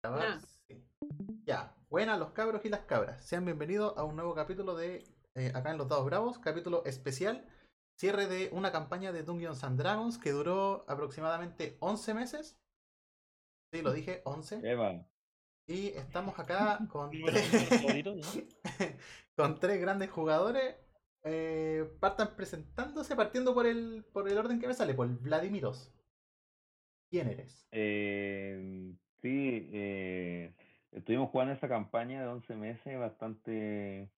Grabar, sí. Ya, buenas los cabros y las cabras. Sean bienvenidos a un nuevo capítulo de eh, acá en Los Dados Bravos, capítulo especial, cierre de una campaña de Dungeons and Dragons que duró aproximadamente 11 meses. Sí, lo dije, 11. Eva. Y estamos acá con tres grandes jugadores. Eh, partan presentándose, partiendo por el, por el orden que me sale, por Vladimiros. ¿Quién eres? Eh, sí, eh, estuvimos jugando esa campaña de 11 meses bastante,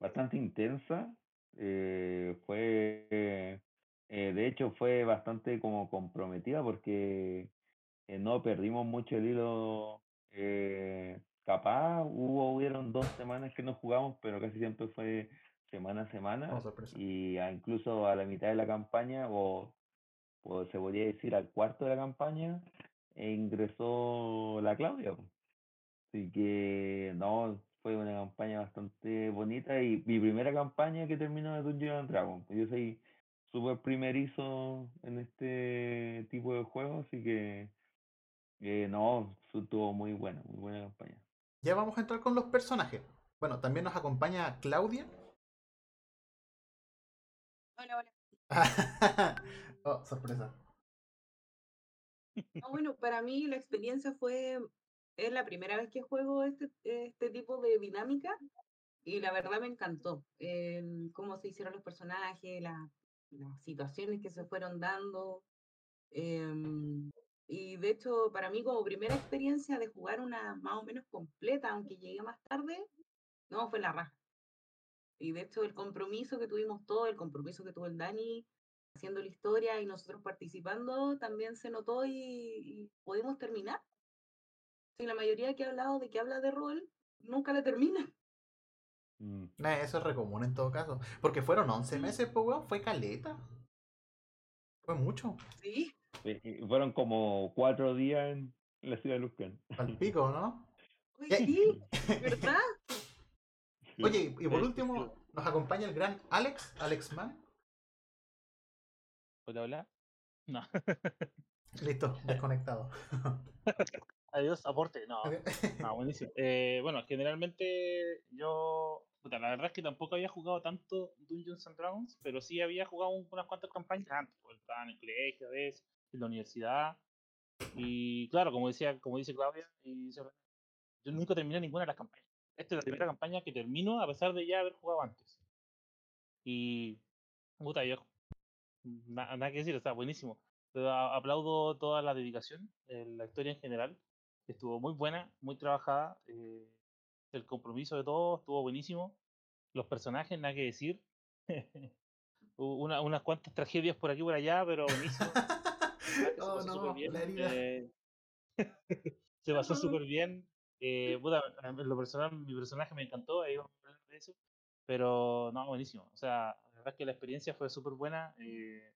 bastante intensa. Eh, fue, eh, de hecho, fue bastante como comprometida porque eh, no perdimos mucho el hilo. eh, capaz hubo, hubieron dos semanas que no jugamos, pero casi siempre fue semana a semana. Como sorpresa. Y a- incluso a la mitad de la campaña, o, o se podría decir al cuarto de la campaña, e ingresó la Claudia. Así que no, fue una campaña bastante bonita y mi primera campaña que terminó de Dungeons and Dragons. Yo soy súper primerizo en este tipo de juegos, así que eh, no, estuvo muy buena, muy buena campaña. Ya vamos a entrar con los personajes. Bueno, también nos acompaña Claudia. Hola, hola. oh, sorpresa. Ah, bueno, para mí la experiencia fue, es la primera vez que juego este, este tipo de dinámica y la verdad me encantó. El cómo se hicieron los personajes, la- las situaciones que se fueron dando. em, y de hecho, para mí como primera experiencia de jugar una más o menos completa, aunque llegué más tarde, no, fue la raja. Y de hecho el compromiso que tuvimos todos, el compromiso que tuvo el Dani haciendo la historia y nosotros participando, también se notó y, y pudimos terminar. Sí, la mayoría que ha hablado de que habla de rol, nunca la termina. Mm. Nah, eso es re común en todo caso. Porque fueron 11 Sí. meses, pues, weón. Fue caleta. Fue mucho. Sí, Eh, eh, Fueron como cuatro días en la ciudad de Luzcan. Al pico, ¿no? Oye, sí, ¿verdad? Oye, y por último, nos acompaña el gran Alex, Alex Man. Hola, hola. No. Listo, desconectado. Adiós, aporte. No, no, buenísimo. Eh, bueno, generalmente yo. puta, la verdad es que tampoco había jugado tanto Dungeons and Dragons, pero sí había jugado un- unas cuantas campañas antes. pues, Estaba en el colegio, a veces, en la universidad. Y claro, como decía, como dice Claudia, y yo nunca terminé ninguna de las campañas. Esta es la primera campaña que termino a pesar de ya haber jugado antes. Y. Puta, yo. Na- nada que decir, está buenísimo. Pero aplaudo toda la dedicación, eh, la historia en general. Estuvo muy buena, muy trabajada. eh, el compromiso de todos estuvo buenísimo. Los personajes, nada que decir. Hubo una- unas cuantas tragedias por aquí y por allá, pero buenísimo. verdad que se oh pasó no, bien, eh, se pasó súper bien. eh, puta, en lo personal, mi personaje me encantó, ahí vamos a hablar de eso. Pero no, buenísimo. O sea, verdad es que la experiencia fue súper buena. eh,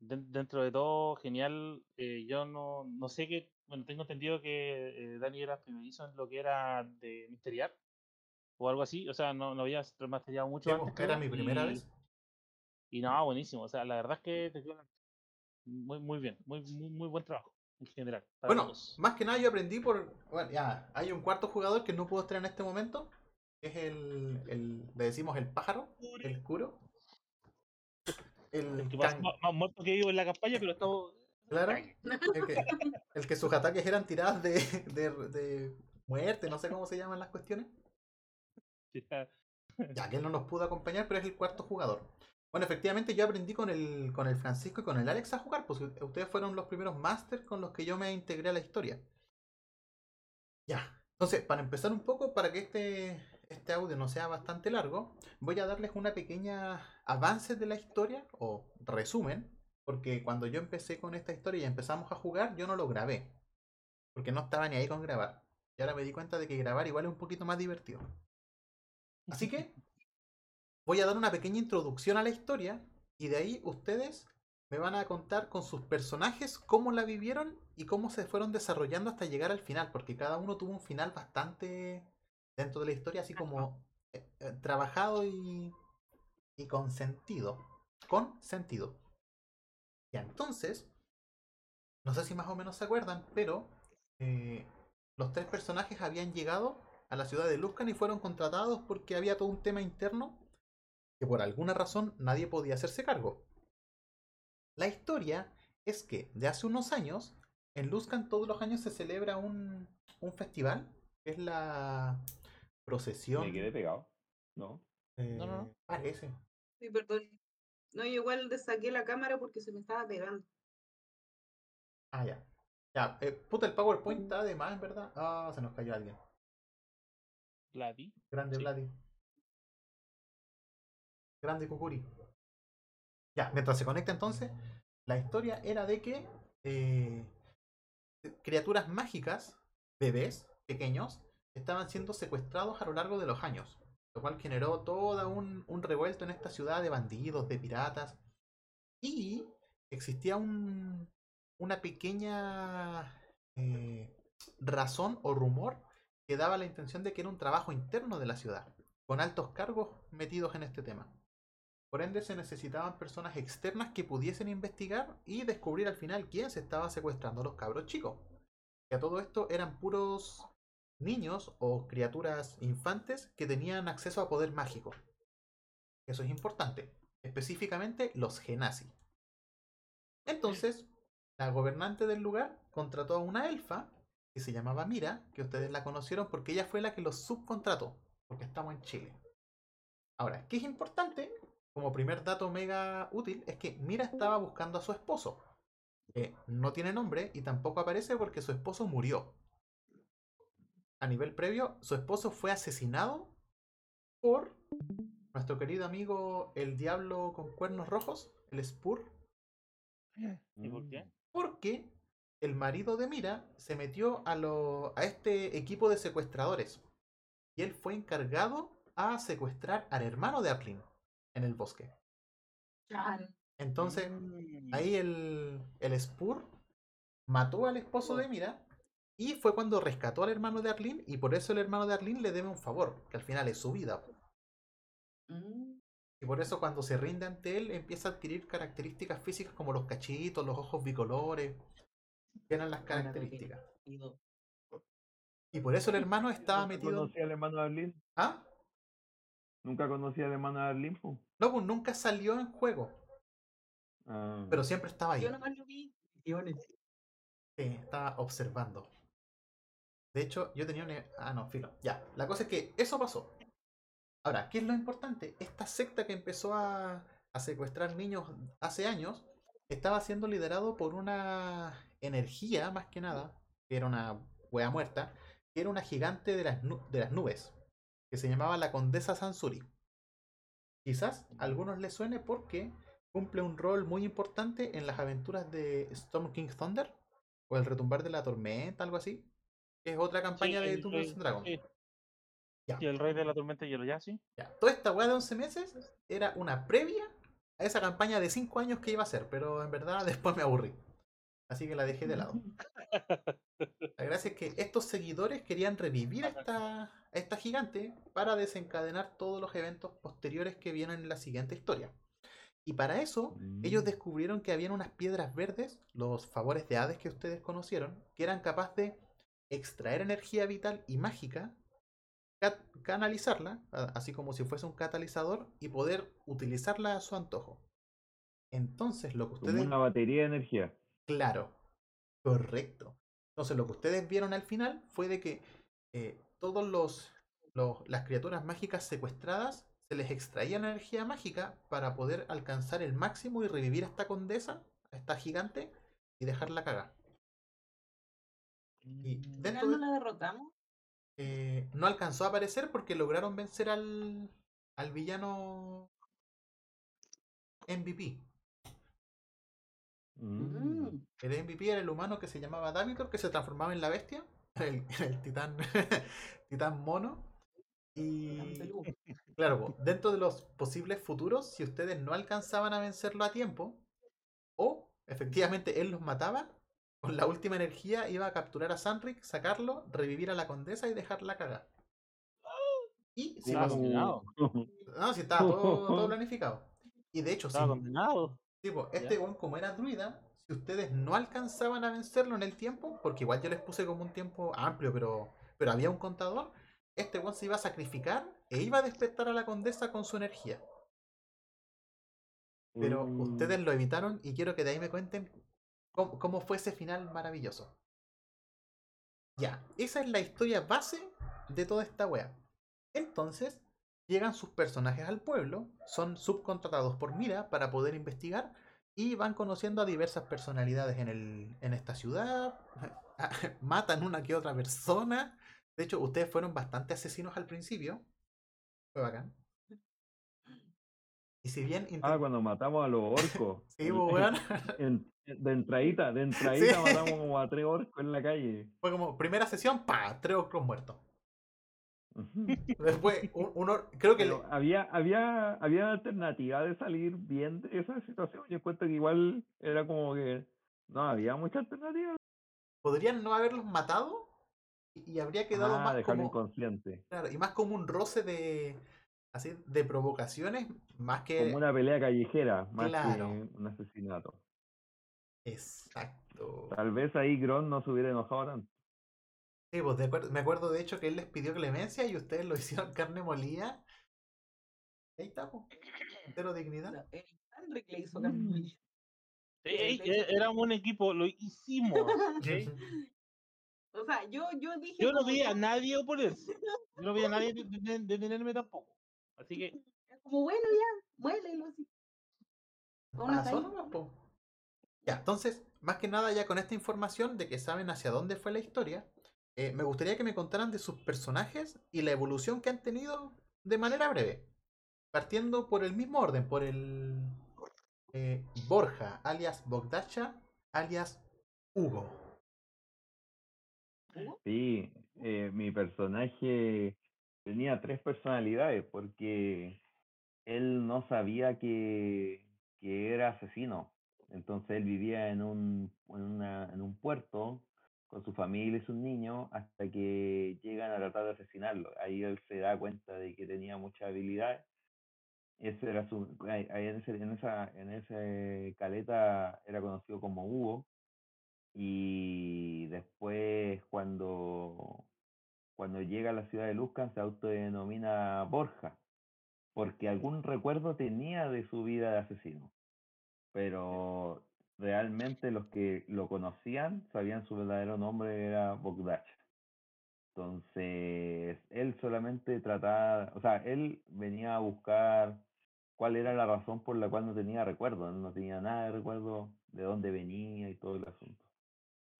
den- dentro de todo, genial. eh, yo no, no sé qué. Bueno, tengo entendido que eh, Dani era primerizo en lo que era de misteriar o algo así. O sea, no, no había remasterizado mucho antes. pues, era creo, mi primera y- vez. Y no, buenísimo. O sea, la verdad es que te quedó muy, muy bien. Muy, muy, muy buen trabajo en general. Bueno, todos. más que nada yo aprendí por. Bueno, ya, hay un cuarto jugador que no puedo estar en este momento. que Es el, el. Le decimos el pájaro, el curo. El, El que más, can- más- más muerto que vivo en la campaña, pero estamos. Claro. El que, el que sus ataques eran tiradas de, de, de muerte, no sé cómo se llaman las cuestiones. Ya que él no nos pudo acompañar, pero es el cuarto jugador. Bueno, efectivamente yo aprendí con el, con el Francisco y con el Alex a jugar, pues u- ustedes fueron los primeros masters con los que yo me integré a la historia. Ya, entonces, para empezar un poco, para que este, este audio no sea bastante largo, voy a darles una pequeña avance de la historia, o resumen, porque cuando yo empecé con esta historia y empezamos a jugar, yo no lo grabé, porque no estaba ni ahí con grabar. Y ahora me di cuenta de que grabar igual es un poquito más divertido. Así que voy a dar una pequeña introducción a la historia y de ahí ustedes me van a contar con sus personajes cómo la vivieron y cómo se fueron desarrollando hasta llegar al final, porque cada uno tuvo un final bastante dentro de la historia, así como eh, eh, trabajado y, y con sentido. Con sentido. Ya, entonces, no sé si más o menos se acuerdan, pero eh, los tres personajes habían llegado a la ciudad de Luskan y fueron contratados porque había todo un tema interno que por alguna razón nadie podía hacerse cargo. La historia es que de hace unos años, en Luskan todos los años se celebra un, un festival, que es la procesión. Me quedé pegado. No. eh, No, no, no. Parece. Sí, perdón. No, yo igual saqué la cámara porque se me estaba pegando. Ah, ya. Ya, eh, puta, el PowerPoint está de más, en verdad. Ah, se nos cayó alguien. Vladi. Grande Sí. Vladi. Grande Kukuri. Ya, mientras se conecta entonces, la historia era de que eh, criaturas mágicas, bebés pequeños, estaban siendo secuestrados a lo largo de los años. Lo cual generó todo un, revuelto en esta ciudad de bandidos, de piratas. Y existía un, una pequeña eh, razón o rumor que daba la intención de que era un trabajo interno de la ciudad, con altos cargos metidos en este tema. Por ende, se necesitaban personas externas que pudiesen investigar y descubrir al final quién se estaba secuestrando a los cabros chicos. Que a todo esto eran puros niños o criaturas infantes que tenían acceso a poder mágico. Eso es importante. Específicamente los genasi. Entonces, la gobernante del lugar contrató a una elfa que se llamaba Mira, que ustedes la conocieron porque ella fue la que los subcontrató, porque estamos en Chile. Ahora, ¿qué es importante? Como primer dato mega útil, es que Mira estaba buscando a su esposo. que no tiene nombre y tampoco aparece porque su esposo murió. A nivel previo, su esposo fue asesinado por nuestro querido amigo el diablo con cuernos rojos, el Spur, ¿Y por qué? Mm. porque el marido de Mira se metió a, lo- a este equipo de secuestradores. Y él fue encargado a secuestrar al hermano de Arlene en el bosque. Entonces, Mm. ahí el, el Spur mató al esposo de Mira y fue cuando rescató al hermano de Arlene y por eso el hermano de Arlene le debe un favor, que al final es su vida. Mm. Y por eso cuando se rinde ante él empieza a adquirir características físicas como los cachitos, los ojos bicolores, eran las características. Y por eso el hermano estaba ¿Nunca metido... conocí al hermano de Arlene? ¿Ah? ¿Nunca conocí al hermano de Arlene? No, pues nunca salió en juego, Ah, pero siempre estaba ahí. Yo nomás lo vi. Sí, estaba observando. De hecho, yo tenía un... Ah, no, filo. Ya, la cosa es que eso pasó. Ahora, ¿qué es lo importante? Esta secta que empezó a, secuestrar niños hace años estaba siendo liderado por una energía, más que nada, que era una wea muerta, que era una gigante de las, de las nubes, que se llamaba la Condesa Sansuri. Quizás a algunos les suene porque cumple un rol muy importante en las aventuras de Storm King Thunder o el retumbar de la tormenta, algo así. Que es otra campaña Sí, de Dungeons rey- sí. Ya. Y el rey de la tormenta de hielo, ya, sí. Ya, Toda esta weá de 11 meses era una previa a esa campaña de 5 años que iba a hacer, pero en verdad después me aburrí. Así que la dejé de lado. La gracia es que estos seguidores querían revivir a esta, a esta gigante para desencadenar todos los eventos posteriores que vienen en la siguiente historia. Y para eso, ellos Mm. descubrieron que habían unas piedras verdes, los favores de Hades que ustedes conocieron, que eran capaces de extraer energía vital y mágica, ca- canalizarla, así como si fuese un catalizador, y poder utilizarla a su antojo. Entonces, lo que Como ustedes... una batería de energía. Claro, correcto. Entonces lo que ustedes vieron al final fue de que eh, todos los, los- las criaturas mágicas secuestradas se les extraía energía mágica para poder alcanzar el máximo y revivir a esta condesa, a esta gigante, y dejarla cagar. Y Mm. ¿Al dentro final de- no la derrotamos? eh, no alcanzó a aparecer porque lograron vencer al, al villano MVP. Mm. Mm. El MVP era el humano que se llamaba Davitor, que se transformaba en la bestia, el, el titán, titán mono. Y claro, dentro de los posibles futuros, si ustedes no alcanzaban a vencerlo a tiempo, o efectivamente él los mataba, con la última energía iba a capturar a Sanric, sacarlo, revivir a la condesa y dejarla cagar. Y si Estaba condenado. no, si estaba todo, todo planificado. Y de hecho, Estaba si condenado. Sí, po, este weón, como era druida, si ustedes no alcanzaban a vencerlo en el tiempo, porque igual yo les puse como un tiempo amplio, pero, pero había un contador, este one se iba a sacrificar e iba a despertar a la condesa con su energía. Pero Mm, ustedes lo evitaron y quiero que de ahí me cuenten cómo, cómo fue ese final maravilloso. Ya, esa es la historia base de toda esta wea. Entonces, llegan sus personajes al pueblo, son subcontratados por Mira para poder investigar y van conociendo a diversas personalidades en, el, en esta ciudad, matan una que otra persona. De hecho, ustedes fueron bastante asesinos al principio. Fue bacán. Y si bien... Ah, cuando matamos a los orcos. Sí, El- pues, en- de entradita, de entradita Sí. matamos como a tres orcos en la calle. Fue como primera sesión, pa, tres orcos muertos. Después, un- uno, creo que Pero había, había, había alternativa de salir bien de esa situación. Yo encuentro que igual era como que no había mucha alternativa. podrían no haberlos matado y, habría quedado Ah, más como, inconsciente. claro, y más como un roce de así de provocaciones más que Como una pelea callejera, más Claro. que un asesinato. Exacto. Tal vez ahí Gron no se hubiera enojado tanto. Sí, pues de acuerdo- me acuerdo de hecho que él les pidió clemencia y ustedes lo hicieron carne molida. Ahí está, pues. Entero dignidad. No, el Henrik le hizo carne molida. Sí, hecho- éramos un equipo, lo hicimos. O sea, yo, yo dije. Yo no vi a nadie oponerse. Yo no vi a nadie deten- detenerme tampoco. Así que, Como bueno, ya, muélelo así. Hasta Pasó ahí. nomás, po. Ya, entonces, más que nada ya con esta información de que saben hacia dónde fue la historia, eh, me gustaría que me contaran de sus personajes y la evolución que han tenido de manera breve. Partiendo por el mismo orden, por el eh, Borja, alias Bogdacha, alias Hugo. Sí, eh, mi personaje tenía tres personalidades porque él no sabía que, que era asesino. Entonces él vivía en un, en, en un puerto con su familia y sus niños hasta que llegan a tratar de asesinarlo. Ahí él se da cuenta de que tenía mucha habilidad. Ese era su, en, ese, en esa en caleta era conocido como Hugo. Y después cuando, cuando llega a la ciudad de Luzcan se autodenomina Borja, porque algún recuerdo tenía de su vida de asesino. Pero realmente los que lo conocían sabían su verdadero nombre era Bogdach. Entonces, él solamente trataba, o sea, él venía a buscar cuál era la razón por la cual no tenía recuerdo. No tenía nada de recuerdo de dónde venía y todo el asunto.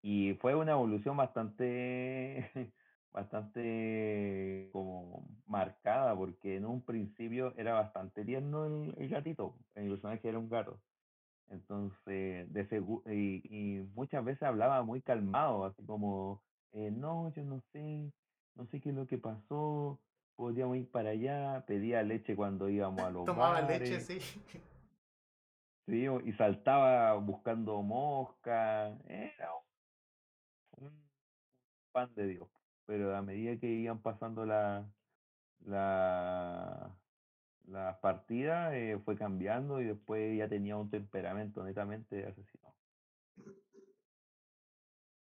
Y fue una evolución bastante, bastante como marcada, porque en un principio era bastante tierno el, el gatito, el personaje era un gato. Entonces, de segu- y, y muchas veces hablaba muy calmado, así como, eh, no, yo no sé, no sé qué es lo que pasó, podríamos ir para allá, pedía leche cuando íbamos a los Tomaba bares. leche, sí. Sí, y saltaba buscando mosca. Era un pan de Dios. Pero a medida que iban pasando la, la, las partidas, eh, fue cambiando y después ya tenía un temperamento netamente asesino.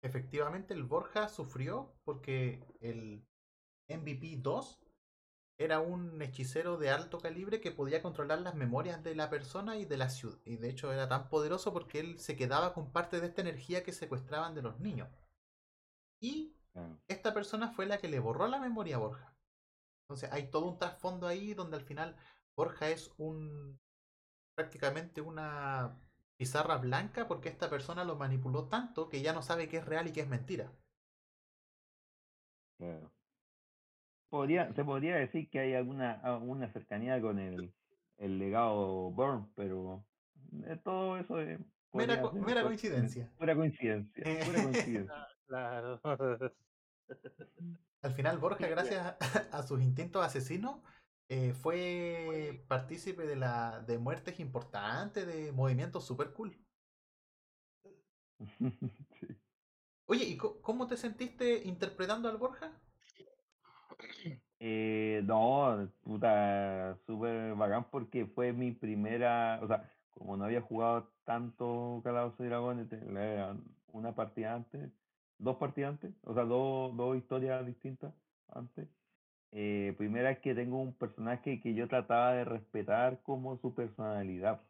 Efectivamente, el Borja sufrió porque el MVP 2 era un hechicero de alto calibre que podía controlar las memorias de la persona y de la ciudad. Y de hecho era tan poderoso porque él se quedaba con parte de esta energía que secuestraban de los niños. Y esta persona fue la que le borró la memoria a Borja. Entonces hay todo un trasfondo ahí donde al final Borja es un prácticamente una pizarra blanca porque esta persona lo manipuló tanto que ya no sabe qué es real y qué es mentira. Claro. Podría, se podría decir que hay alguna, alguna cercanía con el, el legado Burn, pero eh, todo eso es Mera, podría co- ser mera coincidencia. Pura coincidencia, pura coincidencia. claro. Al final Borja, gracias a, a sus instintos asesinos, eh, fue partícipe de la de muertes importantes, de movimientos super cool. Sí. Oye, ¿y cómo te sentiste interpretando al Borja? Eh, no, puta, súper bacán porque fue mi primera, o sea, como no había jugado tanto Calabozos y Dragones, una partida antes, dos partidas antes, o sea, dos, dos historias distintas antes. Eh, primera es que tengo un personaje que yo trataba de respetar como su personalidad.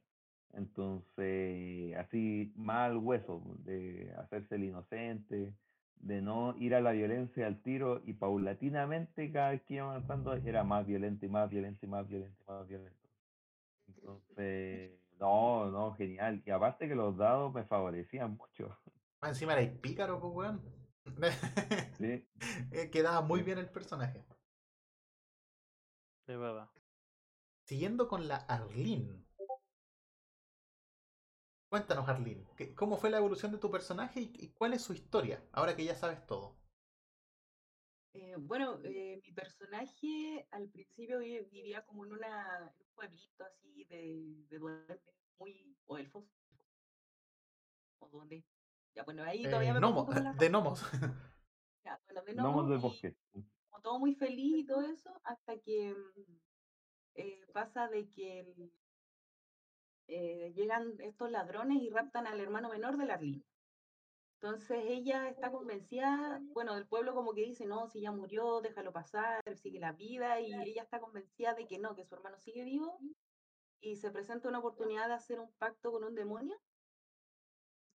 Entonces, así mal hueso, de hacerse el inocente, de no ir a la violencia al tiro y paulatinamente cada vez que iba avanzando era más violento y más violento y más violento y más violento. Entonces, no, no, genial. Y aparte que los dados me favorecían mucho. Encima era pícaro, pues, weón. sí. Eh, quedaba muy bien el personaje. De verdad. Siguiendo con la Arlene. Cuéntanos, Arlene, ¿cómo fue la evolución de tu personaje y, cuál es su historia, ahora que ya sabes todo? Eh, bueno, eh, mi personaje al principio vivía como en, una, un pueblito así de, de duendes, muy, o elfos, o donde. Ya, bueno, ahí todavía me nomo, De gnomos. Ya, bueno, de gnomos. del bosque. Como todo muy feliz y todo eso, hasta que mm, eh, pasa de que eh, llegan estos ladrones y raptan al hermano menor de Arlene. Entonces ella está convencida, bueno, el pueblo como que dice, no, si ya murió, déjalo pasar, sigue la vida, y ella está convencida de que no, que su hermano sigue vivo, y se presenta una oportunidad de hacer un pacto con un demonio.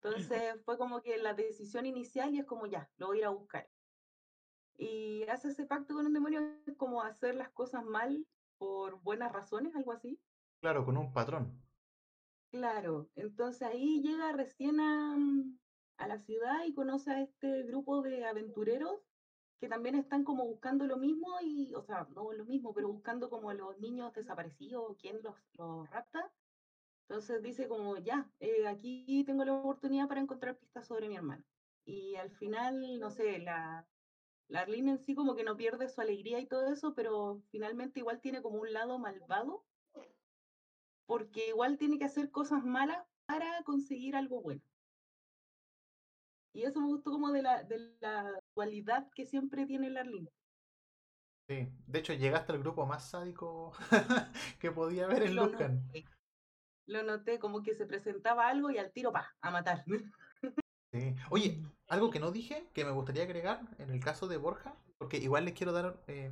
Entonces fue como que la decisión inicial y es como ya, lo voy a ir a buscar. Y hace ese pacto con un demonio, es como hacer las cosas mal por buenas razones, algo así. Claro, con un patrón. Claro, entonces ahí llega recién mm, a, la ciudad y conoce a este grupo de aventureros que también están como buscando lo mismo y, o sea, no lo mismo, pero buscando como los niños desaparecidos, quién los, los rapta. Entonces dice como, ya, eh, aquí tengo la oportunidad para encontrar pistas sobre mi hermano. Y al final, no sé, la, la Arlene en sí como que no pierde su alegría y todo eso, pero finalmente igual tiene como un lado malvado porque igual tiene que hacer cosas malas para conseguir algo bueno. Y eso me gustó como de la, de la dualidad que siempre tiene el Arlene. Sí, de hecho llegaste al grupo más sádico que podía haber en Lucan. Lo noté, como que se presentaba algo y al tiro pa, a matar. Sí. Oye, algo que no dije, que me gustaría agregar en el caso de Borja, porque igual les quiero dar eh,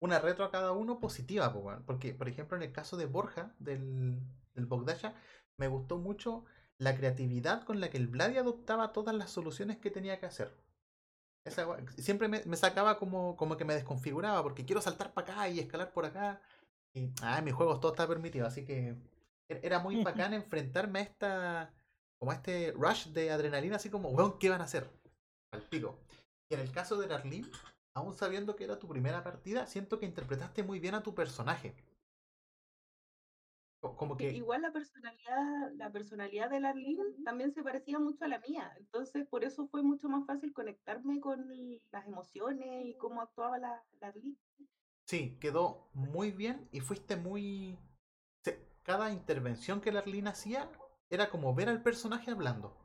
una retro a cada uno positiva, porque, por ejemplo, en el caso de Borja, del, del Bogdasha, me gustó mucho la creatividad con la que el Vladi adoptaba todas las soluciones que tenía que hacer. siempre me, sacaba como, como que me desconfiguraba, porque quiero saltar para acá y escalar por acá. Y, ah, en mis juegos todo está permitido, así que era muy bacán enfrentarme a esta, como a este rush de adrenalina, así como, weón, ¿qué van a hacer? Al pico. Y en el caso de Darlene, aún sabiendo que era tu primera partida, siento que interpretaste muy bien a tu personaje. Como que... Igual la personalidad, la personalidad de Larlene también se parecía mucho a la mía, entonces por eso fue mucho más fácil conectarme con las emociones y cómo actuaba la Larlene. Sí, quedó muy bien y fuiste muy... Cada intervención que Larlene hacía era como ver al personaje hablando.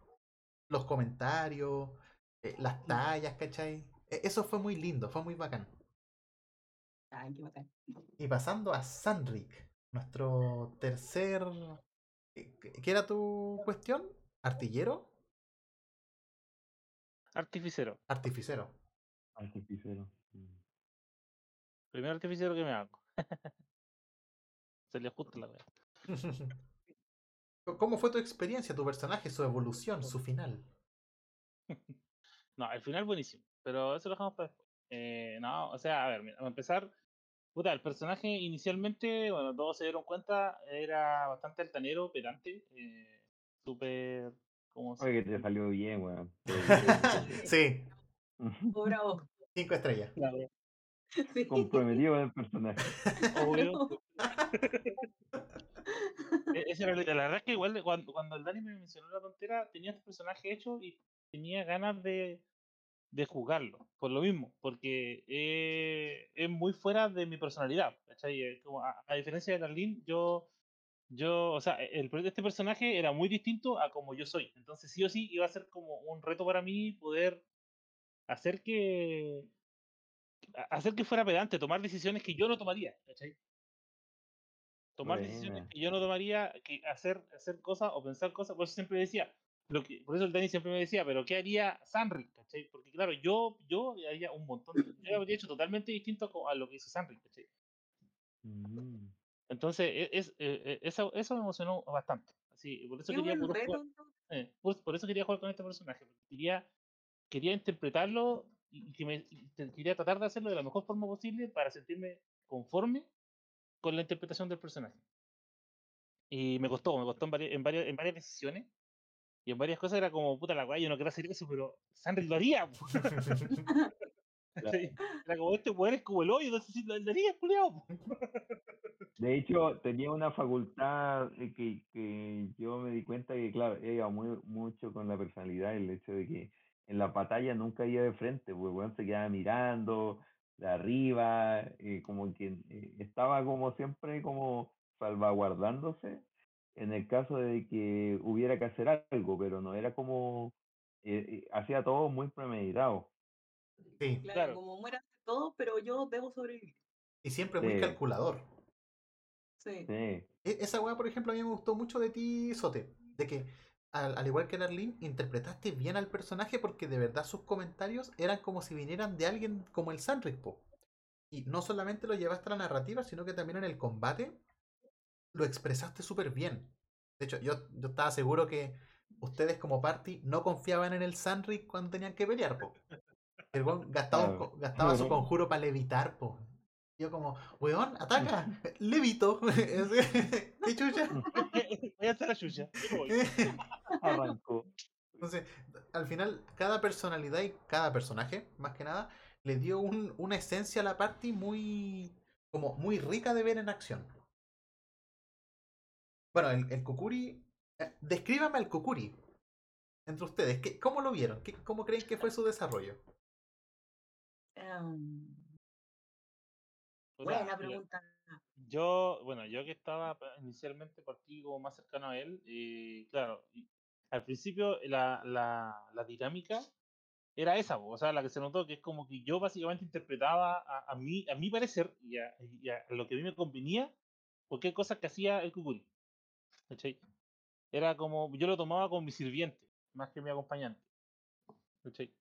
Los comentarios, eh, las tallas, ¿cachai? E-, eso fue muy lindo, fue muy bacán. Ay, qué bacán. Y pasando a Sanric, nuestro tercer. Eh, ¿Qué era tu cuestión? ¿Artillero? Artificero. Artificero. Artificero. Mm. Primer artificero que me hago. Se le ajusta la verdad. ¿Cómo fue tu experiencia, tu personaje, su evolución, su final? no, el final buenísimo. Pero eso lo dejamos para después. Eh, no, o sea, a ver, a empezar. Puta, el personaje inicialmente, bueno, todos se dieron cuenta, era bastante altanero, pedante, eh, súper. ¿Cómo se Oye, que te salió bien, weón. sí. Bravo. Cinco estrellas. Claro. Sí. Comprometido con el personaje. Obvio. E-, esa era la, la verdad es que igual cuando, cuando el Dani me mencionó la tontera, tenía este personaje hecho y tenía ganas de, de jugarlo, por lo mismo, porque eh, es muy fuera de mi personalidad, a, diferencia de Darlene, yo, yo, o sea, el de este personaje era muy distinto a como yo soy, entonces sí o sí iba a ser como un reto para mí poder hacer que hacer que fuera pedante, tomar decisiones que yo no tomaría, Tomar decisiones Buena. que yo no tomaría, que hacer, hacer cosas o pensar cosas. Por eso siempre decía, lo que, por eso el Dani siempre me decía, pero ¿qué haría Sanri? ¿cachai? Porque claro, yo, yo haría un montón, de- yo habría hecho totalmente distinto a lo que hizo Sanri, ¿cachai? Mm. Entonces, e- es, eh, eh, eso, eso me emocionó bastante. Así, por eso quería puro jugar- eh, por, por eso quería jugar con este personaje. porque Quería, quería interpretarlo y, que me, y quería tratar de hacerlo de la mejor forma posible para sentirme conforme con la interpretación del personaje. Y me costó, me costó en varias, en varias, en varias decisiones. Y en varias cosas era como, puta la guay, yo no quiero hacer eso, pero Sanri lo haría. po". ¿Cachai? Era como, este weón es como el hoyo, entonces sí lo lo haría, culiao, po". De hecho, tenía una facultad eh, que, que yo me di cuenta que, claro, iba muy, mucho con la personalidad, el hecho de que en la batalla nunca iba de frente, pues weón se quedaba mirando de arriba, eh, como que eh, estaba como siempre como salvaguardándose en el caso de que hubiera que hacer algo, pero no era como, eh, eh, hacía todo muy premeditado. Sí, Claro, Claro. como mueran todos, pero yo debo sobrevivir. y siempre muy Sí. calculador. Sí. Sí, E- Esa weá, por ejemplo, a mí me gustó mucho de ti, Sote. De que, al, al igual que Darlene, interpretaste bien al personaje porque de verdad sus comentarios eran como si vinieran de alguien como el Sanric, po. Y no solamente lo llevaste a la narrativa, sino que también en el combate lo expresaste súper bien. De hecho, yo, yo estaba seguro que ustedes como party no confiaban en el Sanric cuando tenían que pelear, po. El gastaba, gastaba su conjuro para levitar, po. Yo como, weón, ataca, levito. ¿Qué chucha? Voy a hacer la chucha. arrancó. Entonces, al final, cada personalidad y cada personaje, más que nada, le dio un- una esencia a la party muy, como muy rica de ver en acción. Bueno, el, el Kukuri, eh, descríbame al Kukuri entre ustedes. ¿qué- ¿Cómo lo vieron? ¿Qué- ¿Cómo creen que fue su desarrollo? Puta, buena pregunta. Yo, bueno, yo que estaba inicialmente partí como más cercano a él, y claro, al principio la, la, la dinámica era esa, o sea, la que se notó que es como que yo básicamente interpretaba a, a mí, a mi parecer y a, y a lo que a mí me convenía, cualquier cosa que hacía el. ¿cachai? Era como, yo lo tomaba como mi sirviente, más que mi acompañante. ¿cachai?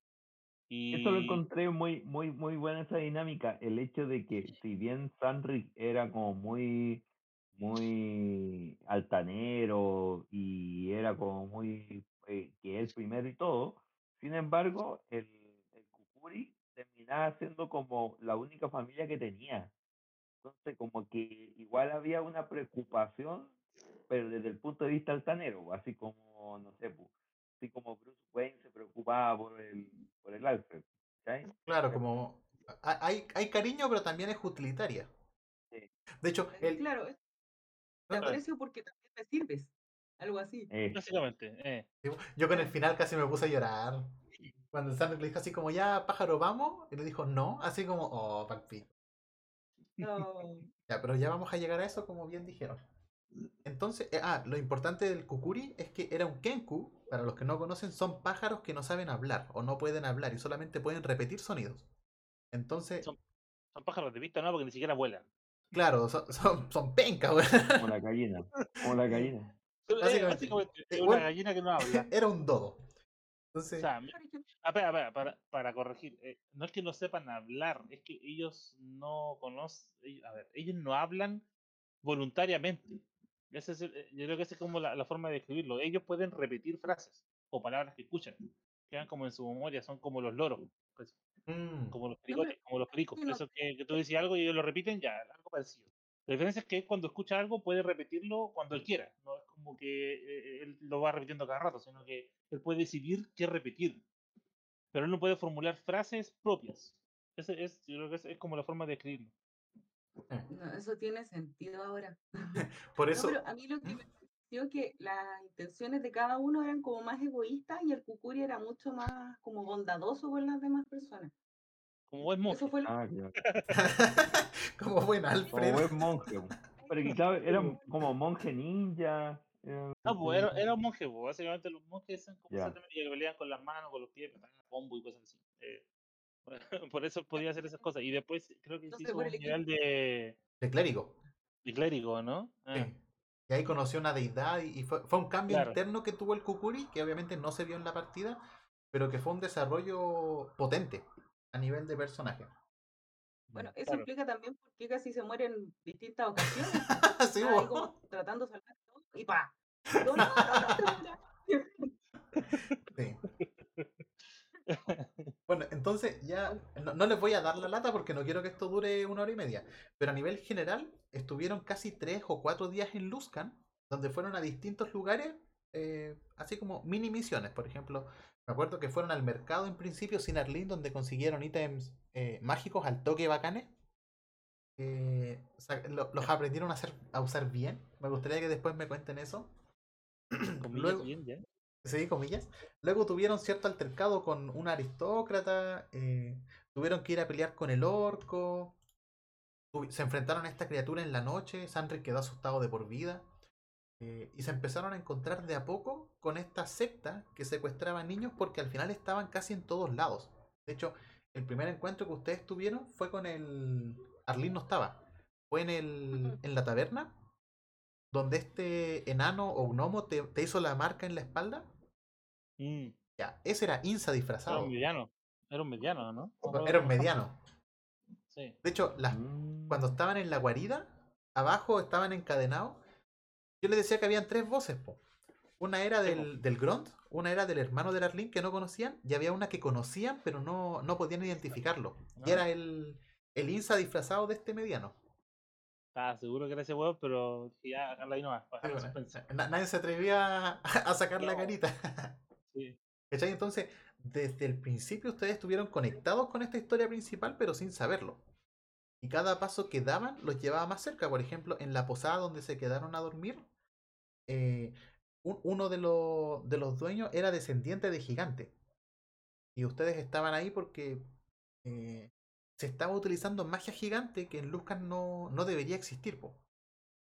Y, Eso lo encontré muy, muy, muy buena esa dinámica. El hecho de que si bien Sanric era como muy, muy altanero y era como muy eh, que él primero y todo, sin embargo, el, el Kukuri terminaba siendo como la única familia que tenía. Entonces, como que igual había una preocupación, pero desde el punto de vista altanero, así como, no sé, pues, así como Bruce Wayne se preocupaba por el, por el Alfred. ¿cachai? Claro, como hay, hay cariño, pero también es utilitaria. Sí. De hecho, Eh, el, Claro, te aprecio porque también me sirves. Algo así. Eh, básicamente, eh, yo con el final casi me puse a llorar. Cuando el Sanric le dijo así como, ya, pájaro, vamos. Y le dijo, no. Así como, oh, palpito. No. Ya, pero ya vamos a llegar a eso, como bien dijeron. Entonces, eh, ah, lo importante del Kukuri es que era un Kenku. Para los que no conocen, son pájaros que no saben hablar o no pueden hablar y solamente pueden repetir sonidos. Entonces, Son- son pájaros de vista, ¿no? Porque ni siquiera vuelan. claro, son, son, son pencas, weón. como la gallina, como la gallina. Eh, Básicamente, básicamente, eh, una bueno, gallina que no habla. Era un dodo. O Entonces, sea, ejemplo, Ah, espera, espera, para, para corregir, eh, no es que no sepan hablar, es que ellos no conocen, a ver, ellos no hablan voluntariamente. Ese es el- eh, yo creo que esa es como la, la forma de describirlo. Ellos pueden repetir frases o palabras que escuchan, quedan como en su memoria, son como los loros, pues, mm, como los pericotes, como los pericos. no- Eso que, que tú decís algo y ellos lo repiten, ya, algo parecido. La diferencia es que cuando escucha algo puede repetirlo cuando él quiera. No es como que eh, él lo va repitiendo cada rato, sino que él puede decidir qué repetir. Pero él no puede formular frases propias. Ese es, yo creo que es, es como la forma de escribirlo. No, eso tiene sentido ahora. por No, eso, pero a mí lo que me pareció que las intenciones de cada uno eran como más egoístas y el Kukuri era mucho más como bondadoso con las demás personas. Como buen monje. Eso fue lo Ah, claro. como buen Como Alfred. buen monje. Pero claro, era como monje ninja. era- No, pues era, era un monje, pues. básicamente los monjes son como exactamente que pelean con las manos, con los pies, que están en combo y cosas así. Eh, por eso podía hacer esas cosas. Y después creo que se Entonces, hizo un el nivel de, De clérigo. Y clérigo, ¿no? Ah, Sí. Y ahí conoció una deidad y, fue, fue un cambio Claro. interno que tuvo el Kukuri, que obviamente no se vio en la partida, pero que fue un desarrollo potente a nivel de personaje. Bueno, eso claro. explica también por qué casi se muere en distintas ocasiones. Sí, ahí como tratando de salvar todo y pa. No, no, no, no, te mueras. Sí. Bueno, entonces ya no, no les voy a dar la lata porque no quiero que esto dure una hora y media. Pero a nivel general, estuvieron casi tres o cuatro días en Luskan, donde fueron a distintos lugares, eh, así como mini misiones. Por ejemplo, me acuerdo que fueron al mercado en principio sin Arlene, donde consiguieron ítems eh, mágicos al toque bacanes. Eh, o sea, lo- los aprendieron a, hacer, a usar bien. Me gustaría que después me cuenten eso. Luego- bien, ya. Sí, comillas. Luego tuvieron cierto altercado con un aristócrata. eh, tuvieron que ir a pelear con el orco. Se enfrentaron a esta criatura en la noche. Sanric quedó asustado de por vida. eh, y se empezaron a encontrar de a poco con esta secta que secuestraba niños porque al final estaban casi en todos lados. De hecho, el primer encuentro que ustedes tuvieron fue con el. Arlene no estaba. Fue en, el, en la taberna. Donde este enano o gnomo te, te hizo la marca en la espalda. Mm, Ya, ese era Insa Era disfrazado. un mediano. Era un mediano, ¿no? Era un mediano. Sí. De hecho, las, Mm. cuando estaban en la guarida, abajo estaban encadenados. Yo les decía que habían tres voces. po. Una era del, del Grunt, una era del hermano del Arlín que no conocían, y había una que conocían, pero no, no podían identificarlo. Y Ah. era el, el Insa disfrazado de este mediano. Estaba seguro que era ese huevo, pero ya, ahí nomás. bueno, nadie se atrevía a, a sacar la carita. ¿Cachai? Entonces, desde el principio ustedes estuvieron conectados con esta historia principal, pero sin saberlo. Y cada paso que daban los llevaba más cerca. Por ejemplo, en la posada donde se quedaron a dormir, eh, un- uno de, los de los dueños era descendiente de gigante. Y ustedes estaban ahí porque eh, se estaba utilizando magia gigante que en Luskan no, no debería existir. Po.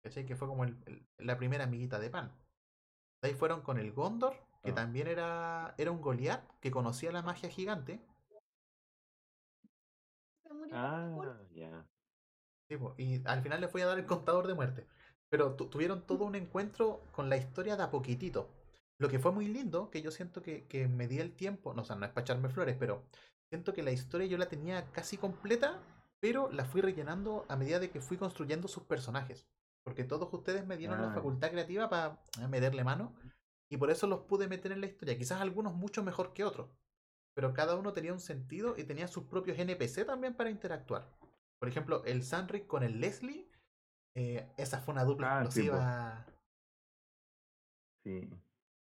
¿Cachai? Que fue como la primera amiguita de pan. De ahí fueron con el Gondor, que Ah. también era, era un Goliath que conocía la magia gigante. Ah, ya. Sí, po, y al final les voy a dar el contador de muerte. Pero tu- tuvieron todo un encuentro con la historia de a poquitito. Lo que fue muy lindo, que yo siento que, que me di el tiempo, no, o sea, no es para echarme flores, pero siento que la historia yo la tenía casi completa, pero la fui rellenando a medida de que fui construyendo sus personajes. Porque todos ustedes me dieron la Ah. facultad creativa para meterle mano, y por eso los pude meter en la historia. Quizás algunos mucho mejor que otros, pero cada uno tenía un sentido y tenía sus propios NPC también para interactuar. Por ejemplo, el Sanric con el Leslie, eh, esa fue una dupla Ah, explosiva. Sí.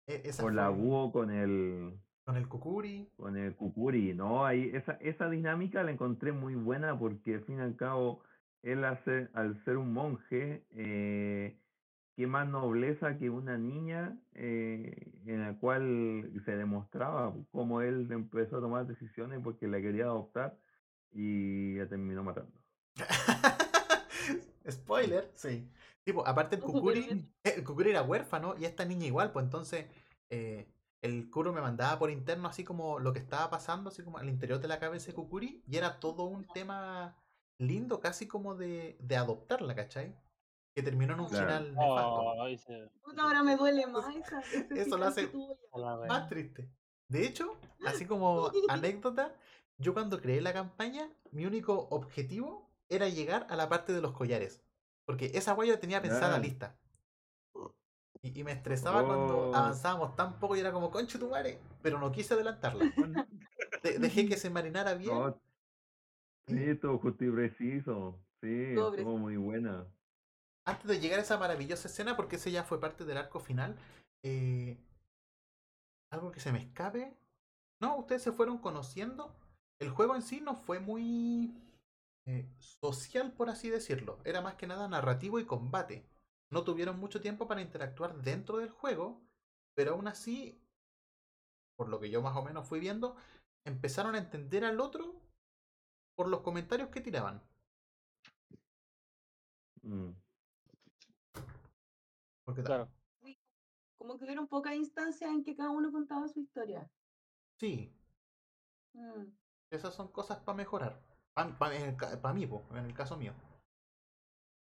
e- esa Con la fue búho, con el, con el Kukuri. con el Kukuri, ¿no? Ahí, esa, esa dinámica la encontré muy buena porque al fin y al cabo, él hace, al ser un monje, eh, qué más nobleza que una niña eh, en la cual se demostraba cómo él empezó a tomar decisiones porque la quería adoptar y la terminó matando. Spoiler, sí. Tipo, aparte el Kukuri, el Kukuri era huérfano y esta niña igual, pues entonces eh, el Kuro me mandaba por interno así como lo que estaba pasando, así como al interior de la cabeza de Kukuri, y era todo un tema lindo, casi como de, de adoptarla, ¿cachai? Que terminó en un Claro. final nefasto. Oh, Puta, ahora me duele más esa. Eso lo hace-. Más triste. De hecho, así como anécdota, yo cuando creé la campaña, mi único objetivo era llegar a la parte de los collares. Porque esa guay yo tenía pensada Ah. lista. Y, y me estresaba cuando Oh. avanzábamos tan poco y era como, conche tu madre. Pero no quise adelantarla. De- dejé que se marinara bien. No, sí, estuvo justo y preciso. Sí, estuvo muy buena. Antes de llegar a esa maravillosa escena, porque ese ya fue parte del arco final, eh, algo que se me escape. No, ustedes se fueron conociendo. El juego en sí no fue muy eh, social, por así decirlo. Era más que nada narrativo y combate. No tuvieron mucho tiempo para interactuar dentro del juego, pero aún así, por lo que yo más o menos fui viendo, empezaron a entender al otro por los comentarios que tiraban. Mm. Porque Claro. Como que hubieron pocas instancias en que cada uno contaba su historia. sí, Mm. Esas son cosas para mejorar. Para mí, po, en el caso mío.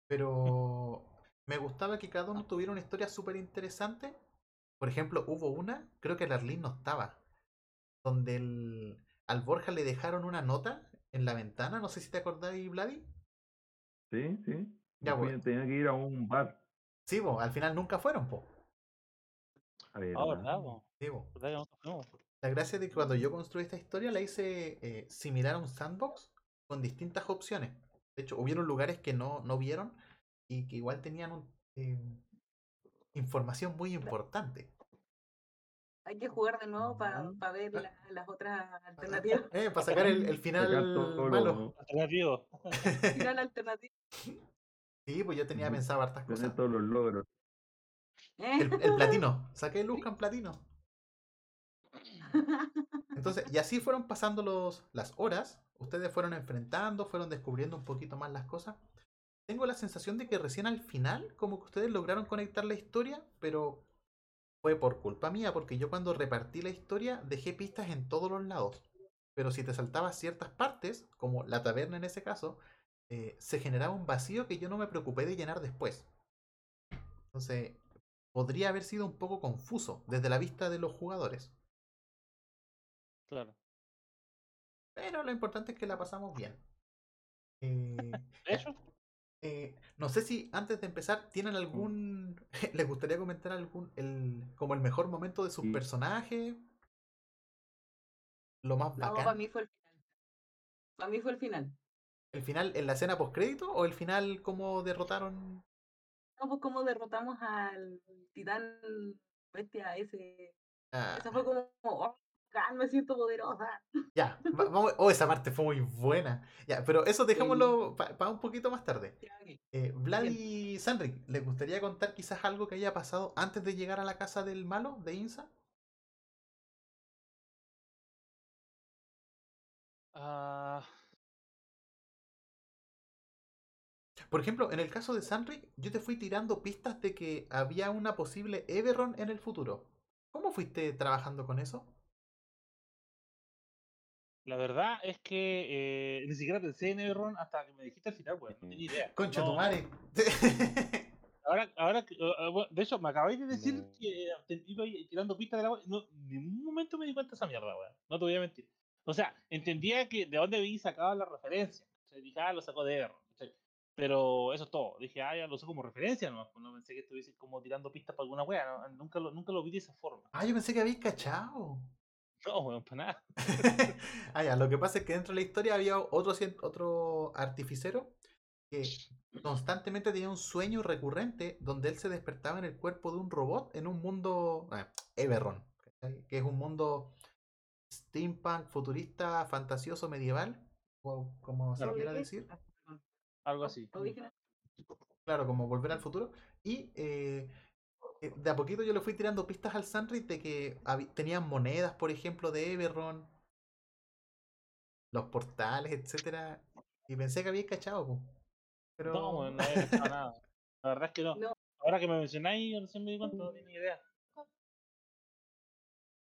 Pero me gustaba que cada uno tuviera una historia súper interesante. Por ejemplo, hubo una, creo que Arlene no estaba, donde el, al Borja le dejaron una nota en la ventana, no sé si te acordáis, Vladi. Sí, sí. Ya, bueno. Tenía que ir a un bar. Sí, al final nunca fueron, po. A ver, Ah, ¿verdad? La gracia de que cuando yo construí esta historia la hice eh, similar a un sandbox con distintas opciones. De hecho, hubieron lugares que no, no vieron y que igual tenían un, eh, información muy importante. Hay que jugar de nuevo para ver la- las otras alternativas. Eh, para sacar el, final malo. lo- Alternativo. Final alternativo. Sí, pues yo tenía pensado hartas cosas. todos los logros. El, el platino. Saqué el Luscan platino. Entonces, y así fueron pasando los, las horas. Ustedes fueron enfrentando, fueron descubriendo un poquito más las cosas. Tengo la sensación de que recién al final, como que ustedes lograron conectar la historia, pero fue por culpa mía, porque yo cuando repartí la historia dejé pistas en todos los lados. Pero si te saltabas ciertas partes, como la taberna en ese caso, eh, se generaba un vacío que yo no me preocupé de llenar después. Entonces, podría haber sido un poco confuso desde la vista de los jugadores. Claro. Pero lo importante es que la pasamos bien. Eh, De hecho, eh, no sé si antes de empezar tienen algún. ¿Les gustaría comentar algún. El, como el mejor momento de sus Sí. personajes? Lo más No, bacán. para mí fue el final. Para mí fue el final. ¿El final en la escena post crédito o el final cómo derrotaron? No, pues cómo derrotamos al titán bestia ese. a- Esa fue como, oh, me siento poderosa. Ya, va- vamos. Oh, esa parte fue muy buena. Ya, pero eso dejémoslo para un poquito más tarde. Eh, Vlad y Sanric, ¿les gustaría contar quizás algo que haya pasado antes de llegar a la casa del malo, de Insa? ah, Por ejemplo, en el caso de Sanric, yo te fui tirando pistas de que había una posible Everon en el futuro. ¿Cómo fuiste trabajando con eso? la verdad es que eh, ni siquiera pensé en Everon hasta que me dijiste al final, weón. No tenía idea. Concha tu No, madre. Ahora, ahora, de hecho, me acabáis de decir No. que eh, te iba tirando pistas de la wea. No, en ningún momento me di cuenta de esa mierda, weón. No te voy a mentir. O sea, entendía que de dónde había sacado la referencia. O sea, dije, ah, lo sacó de Everon. Pero eso es todo. Dije, ah, ya lo usó como referencia, no, no pensé que estuviese como tirando pistas para alguna wea. no, nunca, lo, nunca lo vi de esa forma. ah, yo pensé que habéis cachado. No, weón, para nada. ah, ya, lo que pasa es que dentro de la historia había otro, otro artificero que constantemente tenía un sueño recurrente donde él se despertaba en el cuerpo de un robot en un mundo eh, Everon, ¿cachai? que es un mundo steampunk, futurista, fantasioso, medieval, o como se quiera decir. Algo así. ¿no? Claro, como volver al futuro. Y eh, eh, de a poquito yo le fui tirando pistas al Sunrise de que tenían monedas, por ejemplo, de Everron, los portales, etcétera. Y pensé que había cachado, po. pero No, no había cachado nada. La verdad es que no. No. Ahora que me mencionáis, recién me di cuenta, no tenía idea.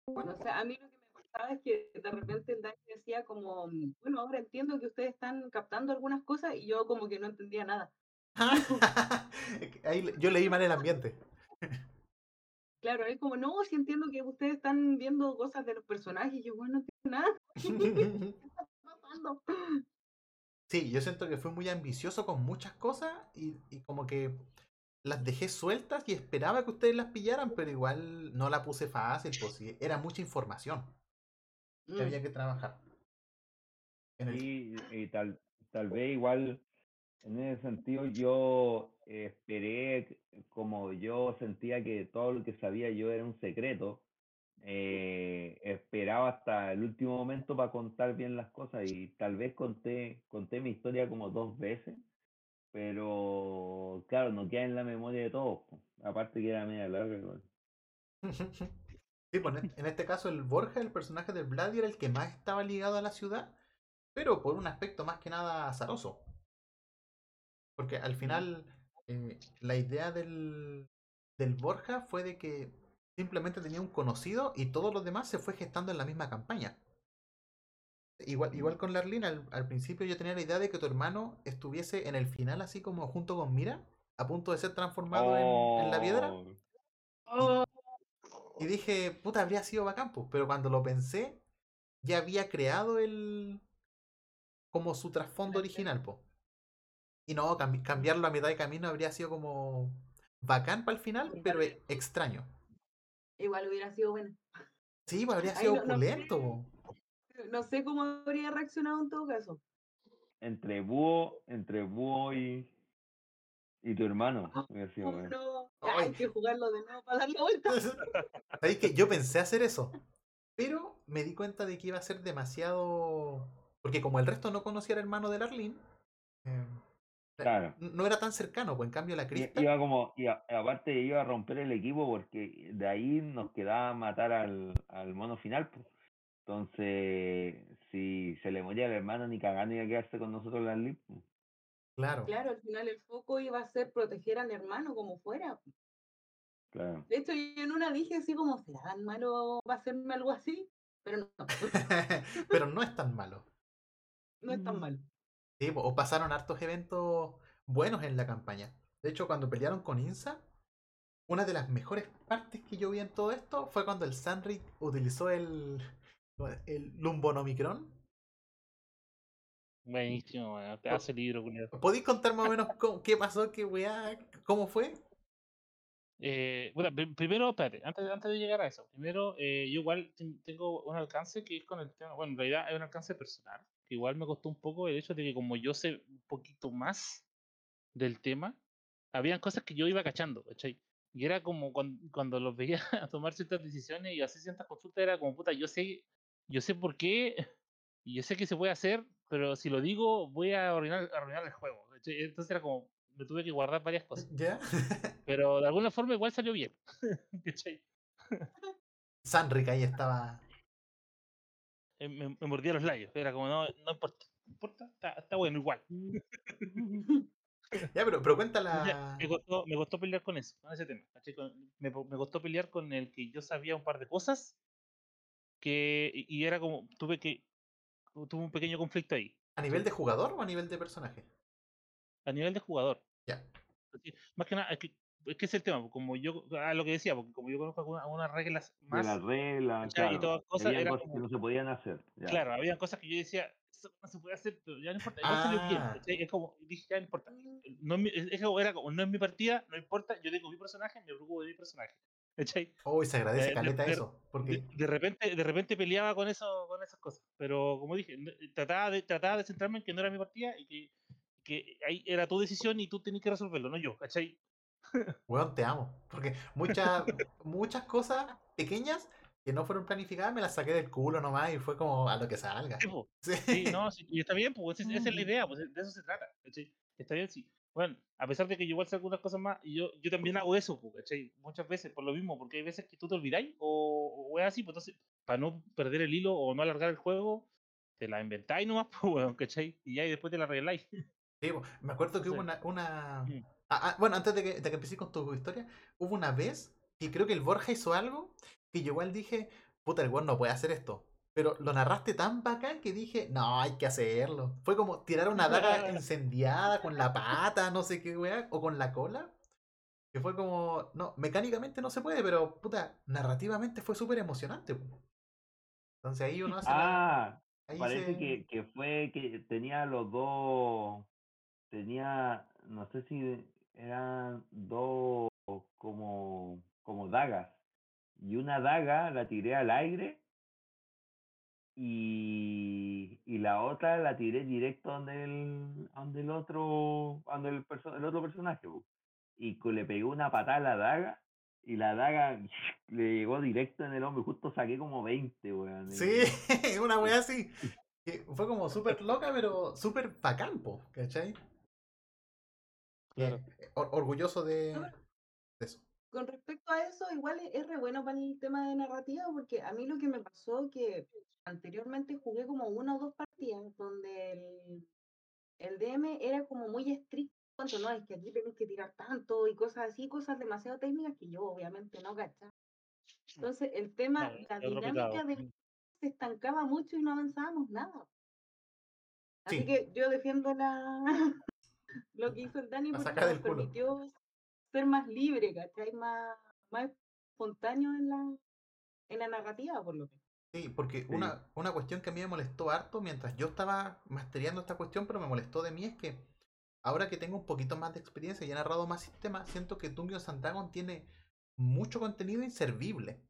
Bueno, o sea, a mí lo que me pasaba es que de repente el Dani decía como, mm, bueno, ahora entiendo que ustedes están captando algunas cosas y yo como que no entendía nada. Ahí yo leí mal el ambiente. Claro, es como, no, sí entiendo que ustedes están viendo cosas de los personajes y yo, bueno, no entiendo nada. ¿Qué está pasando? Sí, yo siento que fui muy ambicioso con muchas cosas y, y como que las dejé sueltas y esperaba que ustedes las pillaran, pero igual no la puse fácil, pues era mucha información que Mm, había que trabajar. En el- Y, y tal, tal vez igual en ese sentido yo eh, esperé, como yo sentía que todo lo que sabía yo era un secreto, eh, esperaba hasta el último momento para contar bien las cosas y tal vez conté, conté mi historia como dos veces, pero claro, no queda en la memoria de todos, aparte que era media larga. igual. Sí, pues en este caso el Borja, el personaje del Vladi, era el que más estaba ligado a la ciudad, pero por un aspecto más que nada azaroso. Porque al final eh, la idea del, del Borja fue de que simplemente tenía un conocido y todos los demás se fue gestando en la misma campaña. Igual, igual con Larlin, al, al principio yo tenía la idea de que tu hermano estuviese en el final así como junto con Mira, a punto de ser transformado en, en la piedra. Oh, Y dije, puta, habría sido bacán, pues. Pero cuando lo pensé, ya había creado el. como su trasfondo original, pues. Y no, cambi- cambiarlo a mitad de camino habría sido como. bacán para el final, pero e- extraño. igual hubiera sido bueno. Sí, pues habría Ay, sido no- no opulento, sé. po. No sé cómo habría reaccionado en todo caso. entre búho, entre búho y, y tu hermano. Oh, no, Ay. hay que jugarlo de nuevo para darle vuelta. ¿Sabéis que yo pensé hacer eso? Pero me di cuenta de que iba a ser demasiado. Porque como el resto no conocía al hermano de Larlin, eh, Claro. no era tan cercano, pues en cambio la Crystal. Iba como, y a- aparte iba a romper el equipo porque de ahí nos quedaba matar al, al mono final. pues. Entonces, si se le moría al hermano, ni cagando iba a quedarse con nosotros la lip. Claro. Claro, al final el foco iba a ser proteger al hermano como fuera. Claro. De hecho, yo en una dije así como, ¿será tan malo va a hacerme algo así? Pero no, pero no es tan malo. no es tan malo. Sí, o pasaron hartos eventos buenos en la campaña. De hecho, cuando pelearon con Insa, una de las mejores partes que yo vi en todo esto fue cuando el Sanric utilizó el, el Lumbonomicron. Buenísimo, weón. Pedazo de libro. ¿Podéis contar más o menos cómo- qué pasó, qué weá, cómo fue? Eh, bueno, pri- primero, espérate, antes, antes de llegar a eso, primero, eh, yo igual ten- tengo un alcance que es con el tema, bueno, en realidad es un alcance personal, que igual me costó un poco el hecho de que como yo sé un poquito más del tema, habían cosas que yo iba cachando, ¿cachai? Y era como cuando, cuando los veía a tomar ciertas decisiones y hacer ciertas consultas, era como, puta, yo sé, yo sé por qué, y yo sé que se puede hacer, pero si lo digo, voy a arruinar, arruinar el juego. Entonces era como, me tuve que guardar varias cosas. ¿Ya? Pero de alguna forma igual salió bien. Sanric ahí estaba. Eh, Me, me mordía los labios. Era como, no, no importa. No importa, está, está bueno igual. Ya, pero, pero cuenta Entonces, la. Me costó, me costó pelear con eso, con ese tema. me, me costó pelear con el que yo sabía un par de cosas que y y era como, tuve que, tuve un pequeño conflicto ahí. ¿A nivel de jugador o a nivel de personaje? A nivel de jugador. Ya. Más que nada, es que, es que es el tema, como yo, a lo que decía, porque como yo conozco algunas, algunas reglas De más, las reglas, ¿cachai? y claro. todas cosas, Habían era cosas que no se podían hacer. ya. Claro, había cosas que yo decía, eso no se puede hacer, pero ya no importa, igual salió bien. Ah. Es como, dije, ya no importa. No es mi- es, era como, no es mi partida, no importa, yo tengo mi personaje, me preocupo de mi personaje. ¿Cachai? Uy, se agradece de- caleta de- eso. De, Porque. de repente, de repente peleaba con eso, con esas cosas. Pero como dije, no- trataba de, trataba de centrarme en que no era mi partida y que, que ahí era tu decisión y tú tenías que resolverlo, no yo, ¿cachai? Weón, te amo. Porque muchas, muchas cosas pequeñas que no fueron planificadas me las saqué del culo nomás y fue como a lo que salga. Sí, po. Sí. Sí, no, sí, y está bien, pues esa, esa es la idea, pues de eso se trata, ¿cachai? Está bien, sí. Bueno, a pesar de que yo igual sé algunas cosas más, yo, yo también hago eso, ¿cachai? Muchas veces, por lo mismo, porque hay veces que tú te olvidáis o, o es así, pues entonces, para no perder el hilo o no alargar el juego, te la inventáis nomás, pues, weón, ¿cachai? Y ya y después te la arregláis. Sí, me acuerdo que hubo una. una... Ah, ah, bueno, antes de que, de que empecé con tu historia, hubo una vez que creo que el Borja hizo algo que yo igual dije, puta, el weón no puede hacer esto. Pero lo narraste tan bacán que dije, no, hay que hacerlo. Fue como tirar una daga incendiada con la pata, no sé qué weá, o con la cola. Que fue como, no, mecánicamente no se puede, pero puta, narrativamente fue súper emocionante. Entonces ahí uno hace la- Ah, ahí parece se- que, que fue que tenía los dos, tenía, no sé si eran dos como, como dagas. Y una daga la tiré al aire y, y la otra la tiré directo donde el, donde el otro, donde el, perso- el otro personaje. Y le pegué una patada a la daga y la daga le llegó directo en el hombro. Justo saqué como 20, weón. Sí, una weá así. Que fue como súper loca, pero súper bacán, po, ¿cachai? Claro. Eh, or- orgulloso de, de eso. Con respecto a eso, igual es, es re bueno para el tema de narrativa, porque a mí lo que me pasó que anteriormente jugué como una o dos partidas donde el, el DM era como muy estricto no, es que aquí tenés que tirar tanto y cosas así, cosas demasiado técnicas que yo obviamente no cachaba. Entonces, el tema, la dinámica del se estancaba mucho y no avanzábamos nada. Así Sí. que yo defiendo la lo que hizo el Dani La porque nos permitió ser más libre, ¿cachai? Más, más espontáneo en la, en la narrativa, por lo menos. Sí, porque Sí. una, una cuestión que a mí me molestó harto mientras yo estaba masteriando esta cuestión, pero me molestó de mí es que ahora que tengo un poquito más de experiencia y he narrado más sistemas, siento que Dungeons and Dragons tiene mucho contenido inservible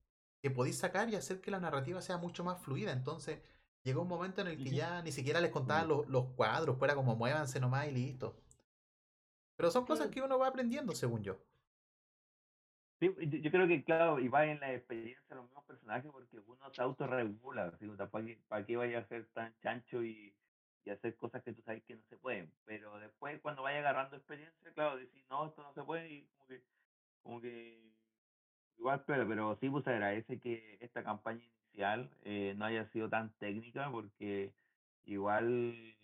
que podéis sacar y hacer que la narrativa sea mucho más fluida. Entonces, llegó un momento en el que ya ni siquiera les contaban los, los cuadros, fuera como muévanse nomás y listo. Pero son cosas que uno va aprendiendo, según yo. Sí, yo, creo que, claro, y va en la experiencia de los mismos personajes porque uno se autorregula. Sea, ¿para qué, para qué vaya a ser tan chancho y, y hacer cosas que tú sabes que no se pueden? Pero después, cuando vaya agarrando experiencia, claro, decir, no, esto no se puede y como que, como que igual, pero, pero sí, pues agradece que esta campaña inicial eh, no haya sido tan técnica porque igual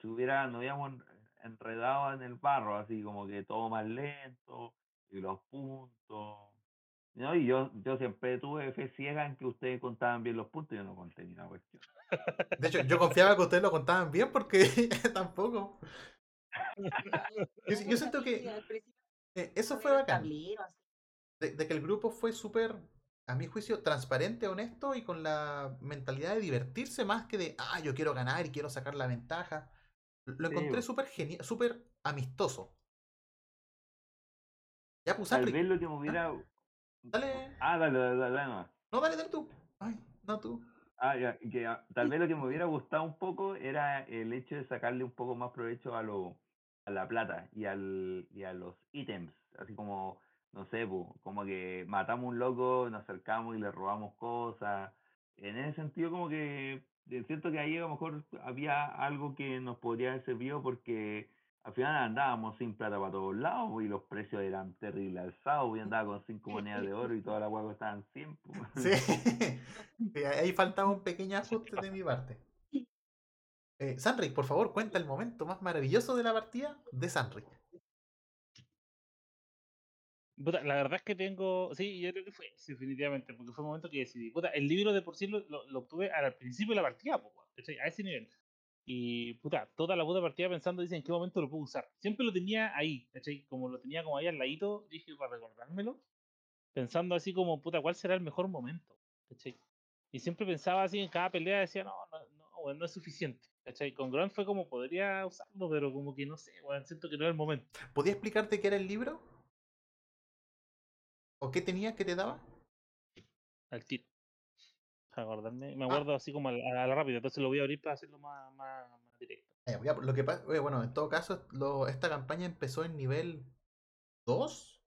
si hubiera, nos hubiéramos enredado en el barro, así como que todo más lento y los puntos. ¿no? Y yo, yo siempre tuve fe ciega en que ustedes contaban bien los puntos y yo no conté ni una cuestión. De hecho, yo confiaba que ustedes lo contaban bien porque tampoco. Yo, yo siento que eh, eso fue bacán. de, de que el grupo fue súper, a mi juicio, transparente, honesto y con la mentalidad de divertirse más que de, ah, yo quiero ganar y quiero sacar la ventaja. Lo Sí, encontré súper genial, súper amistoso. Ya, pues, Tal vez lo que me hubiera... dale. Ah, dale, dale, dale, dale nomás. No, dale, dale tú. Ay, no tú. Ah, ya, que ah, tal vez lo que me hubiera gustado un poco era el hecho de sacarle un poco más provecho a lo a la plata y al y a los ítems, así como no sé, po, como que matamos un loco, nos acercamos y le robamos cosas. En ese sentido como que siento que ahí a lo mejor había algo que nos podría haber servido porque al final andábamos sin plata para todos lados y los precios eran terribles alzados, y andaba con cinco monedas de oro y toda la hueá estaban 100. po. Sí. Sí, ahí faltaba un pequeño ajuste de mi parte. Eh, Sanric, por favor, cuenta el momento más maravilloso de la partida de Sanric. Puta, la verdad es que tengo. Sí, yo creo que fue, sí, definitivamente, porque fue el momento que decidí. Puta, el libro de por sí lo, lo- lo obtuve al principio de la partida, po, a ese nivel. Y puta, toda la puta partida pensando, dice, en qué momento lo puedo usar. Siempre lo tenía ahí, ¿cachai? Como lo tenía como ahí al ladito, dije, para recordármelo. Pensando así como, puta, ¿cuál será el mejor momento? ¿cachai? Y siempre pensaba así en cada pelea, decía, no, no, no, weón, no es suficiente. ¿cachai? Con Grunt fue como, podría usarlo, pero como que no sé, weón, siento que no era el momento. ¿Podía explicarte qué era el libro? ¿O qué tenía que te daba? al tiro. Acordarme, me Ah. acuerdo así como a la, a la rápida, entonces lo voy a abrir para hacerlo más, más, más directo. Eh, ya, lo que pasa, eh, bueno, en todo caso, lo- esta campaña empezó en nivel 2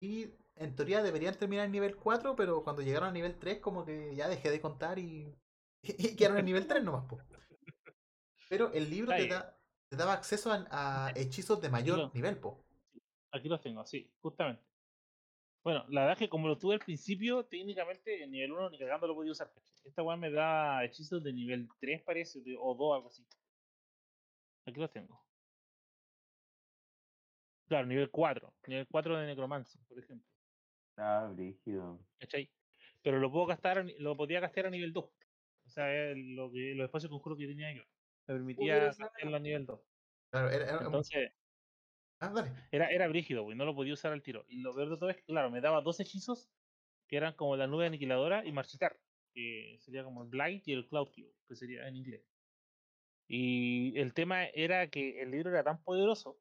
y en teoría deberían terminar en nivel 4, pero cuando llegaron a nivel 3 como que ya dejé de contar y, y quedaron en nivel 3 nomás. po. Pero el libro te, da, te daba acceso a, a hechizos de mayor lo- nivel, po. Aquí los tengo, sí, justamente. Bueno, la verdad es que como lo tuve al principio, técnicamente en nivel 1 ni cagando lo podía usar. Esta weá me da hechizos de nivel 3 parece, o 2, algo así. Aquí los tengo. Claro, nivel 4. Nivel 4 de necromancia, por ejemplo. Ah, brígido. ¿Cachai? Pero lo puedo gastar, lo podía gastar a nivel 2. O sea, lo que, los espacios conjuros que tenía yo. Me permitía gastarlo a nivel 2. Claro, era, era un- Entonces, ah, dale. Era, era brígido, güey, no lo podía usar al tiro. Y lo peor de todo es que, claro, me daba dos hechizos que eran como la nube aniquiladora y marchitar, que sería como el Blight y el Cloud Cube, que sería en inglés. Y el tema era que el libro era tan poderoso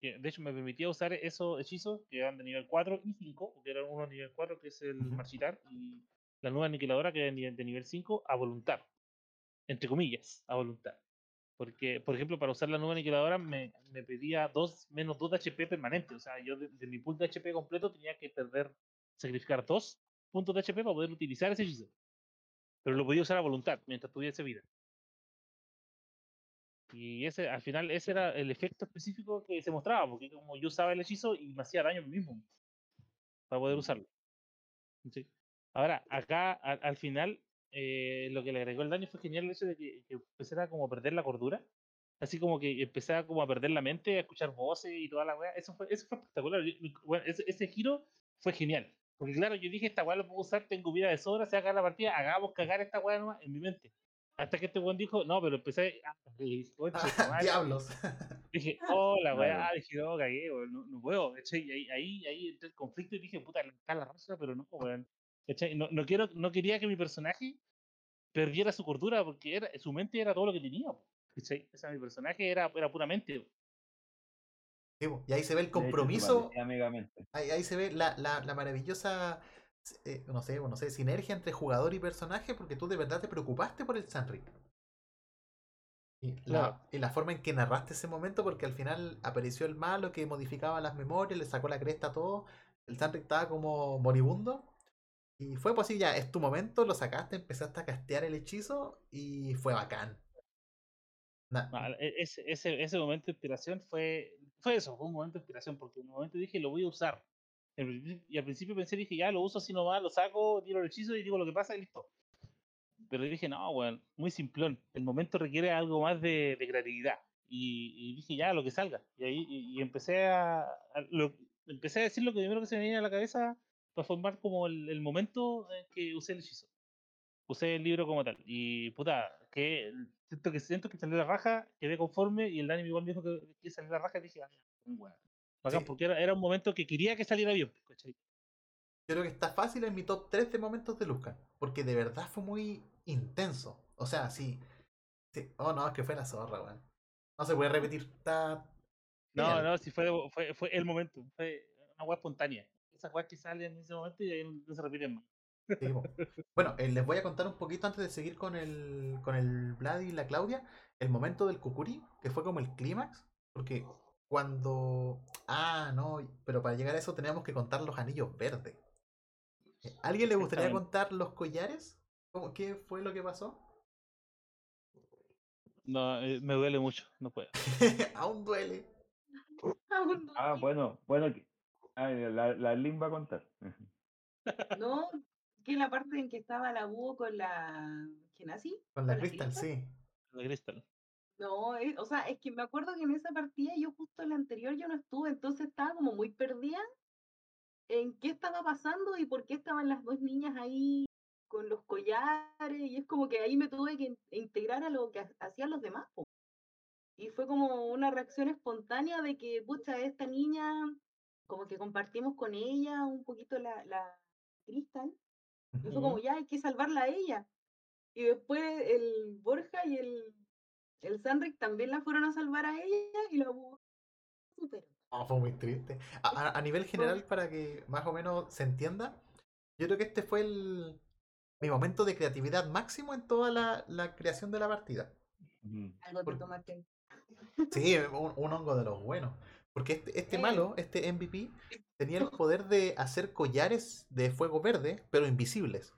que, de hecho, me permitía usar esos hechizos que eran de nivel 4 y 5, porque eran uno de nivel 4, que es el marchitar, y la nube aniquiladora, que era de nivel 5, a voluntad. Entre comillas, a voluntad. Porque, por ejemplo, para usar la nube aniquiladora me, me pedía dos, menos 2 de HP permanente. O sea, yo de, de mi pool de HP completo tenía que perder, sacrificar dos puntos de HP para poder utilizar ese hechizo. Pero lo podía usar a voluntad mientras tuviese vida. Y ese, al final, ese era el efecto específico que se mostraba, porque como yo usaba el hechizo y me hacía daño a mí mismo para poder usarlo. ¿sí? Ahora, acá al, al final, eh, lo que le agregó el daño fue genial el hecho de que, que empezara como a perder la cordura. Así como que empezaba como a perder la mente, a escuchar voces y toda la weá. Eso fue, eso fue espectacular. Bueno, ese, ese giro fue genial. Porque claro, yo dije, esta weá lo puedo usar, tengo vida de sobra, se va a cagar la partida, hagamos cagar esta weá nomás en mi mente. Hasta que este weón dijo, no, pero empecé a... Diablos. Dije, oh, la weá, dije, no, cagué, weón, no, no puedo. Y ahí, ahí, ahí entré el conflicto y dije, puta, está la raza, pero no, weón. No, no, quiero, no quería que mi personaje perdiera su cordura porque era, su mente era todo lo que tenía. ¿cachai? O sea, mi personaje era, era puramente. y ahí se ve el compromiso. Ahí, ahí, se ve la, la, la maravillosa eh, no sé, no sé, sinergia entre jugador y personaje porque tú de verdad te preocupaste por el Sanric. Y la, y la forma en que narraste ese momento, porque al final apareció el malo que modificaba las memorias, le sacó la cresta a todo. El Sanric estaba como moribundo. Y fue pues así, ya es tu momento, lo sacaste, empezaste a castear el hechizo y fue bacán. E, ese, ese, ese, momento de inspiración fue, fue eso, fue un momento de inspiración, porque en un momento dije lo voy a usar. Y al principio pensé, dije, ya lo uso así nomás, lo saco, tiro el hechizo y digo lo que pasa y listo. Pero dije, no, bueno, muy simplón. El momento requiere algo más de, de creatividad. Y, dije, ya, lo que salga. Y ahí y, empecé a, lo, empecé a decir lo que primero que se me venía a la cabeza para formar como el, momento en que usé el hechizo. Usé el libro como tal. Y puta, que siento que siento que salió la raja, quedé conforme y el Dani igual me dijo que, que salió la raja y dije, ah, bueno porque era, era, un momento que quería que saliera bien. ¿cachai? Creo que está fácil en mi top 3 de momentos de Luca, porque de verdad fue muy intenso. O sea, sí. sí. Oh, no, es que fue la zorra, weón. No se puede repetir. Está... No, no, sí fue, fue, fue el momento. Fue una weá espontánea. Esas weas que salen en ese momento y ahí no se repiten más. bueno, eh, les voy a contar un poquito antes de seguir con el, con el Vlad y la Claudia, el momento del Kukuri, que fue como el clímax, porque cuando... Ah, no, pero para llegar a eso teníamos que contar los anillos verdes. Eh, ¿Alguien le gustaría contar los collares? ¿Cómo, ¿Qué fue lo que pasó? No, eh, me duele mucho, no puedo. Aún duele. Ah, bueno, bueno, ah, la, la Lin va a contar. no, que la parte en que estaba la búho con la Genasi. Con la, Crystal, sí. La Crystal. No, eh, o sea, es que me acuerdo que en esa partida yo justo en la anterior yo no estuve, entonces estaba como muy perdida en qué estaba pasando y por qué estaban las dos niñas ahí con los collares y es como que ahí me tuve que integrar a lo que hacían los demás. Y fue como una reacción espontánea de que, pucha, esta niña, como que compartimos con ella un poquito la, la cristal. Y fue como, ya hay que salvarla a ella. Y después el Borja y el el Sanric también la fueron a salvar a ella y la super. fue muy triste. A, nivel general, para que más o menos se entienda, yo creo que este fue el, mi momento de creatividad máximo en toda la, la creación de la partida. Algo de tomate. Sí, un, hongo de los buenos. Porque este, este malo, este MVP, tenía el poder de hacer collares de fuego verde, pero invisibles.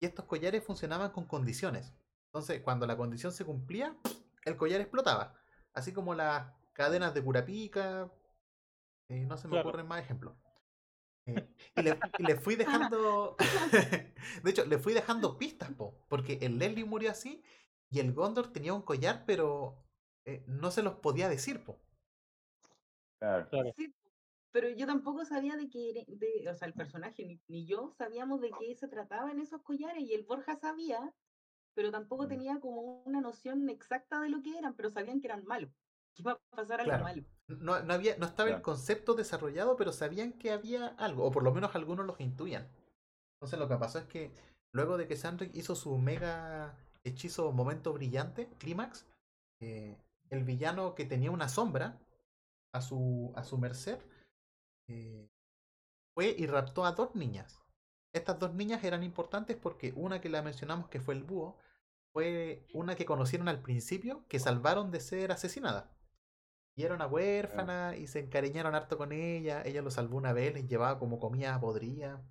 Y estos collares funcionaban con condiciones. Entonces, cuando la condición se cumplía, el collar explotaba. Así como las cadenas de curapica. Eh, no se me ocurren más ejemplos. Eh, y, le, fui dejando. de hecho, le fui dejando pistas, po, porque el Leslie murió así y el Gondor tenía un collar, pero eh, no se los podía decir, po. Claro. pero yo tampoco sabía de qué, de, o sea, el personaje ni, ni, yo sabíamos de qué se trataba en esos collares y el Borja sabía pero tampoco mm. tenía como una noción exacta de lo que eran, pero sabían que eran malos, que iba a pasar algo malo. No, no, había, no estaba el concepto desarrollado, pero sabían que había algo, o por lo menos algunos los intuían. Entonces lo que pasó es que luego de que Sandrick hizo su mega hechizo momento brillante, clímax, eh, el villano que tenía una sombra a su, a su merced eh, fue y raptó a dos niñas. Estas dos niñas eran importantes porque una que la mencionamos que fue el búho fue una que conocieron al principio que salvaron de ser asesinada. Y era una huérfana y se encariñaron harto con ella. Ella lo salvó una vez, les llevaba como comida podrida.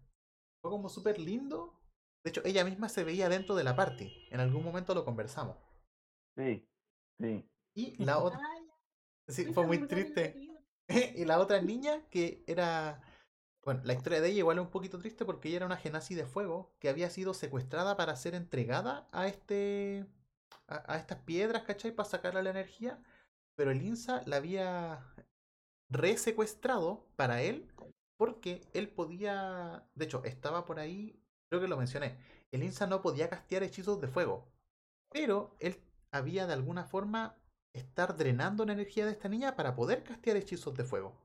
Fue como súper lindo. De hecho, ella misma se veía dentro de la party. En algún momento lo conversamos. Sí, sí. Y la otra. Sí, fue muy triste. y la otra niña que era bueno, la historia de ella igual es un poquito triste porque ella era una genasi de fuego que había sido secuestrada para ser entregada a este. a, estas piedras, ¿cachai? Para sacarle la energía. Pero el INSA la había resecuestrado para él porque él podía, de hecho, estaba por ahí, creo que lo mencioné, el Insa no podía castear hechizos de fuego, pero él había de alguna forma estar drenando la energía de esta niña para poder castear hechizos de fuego.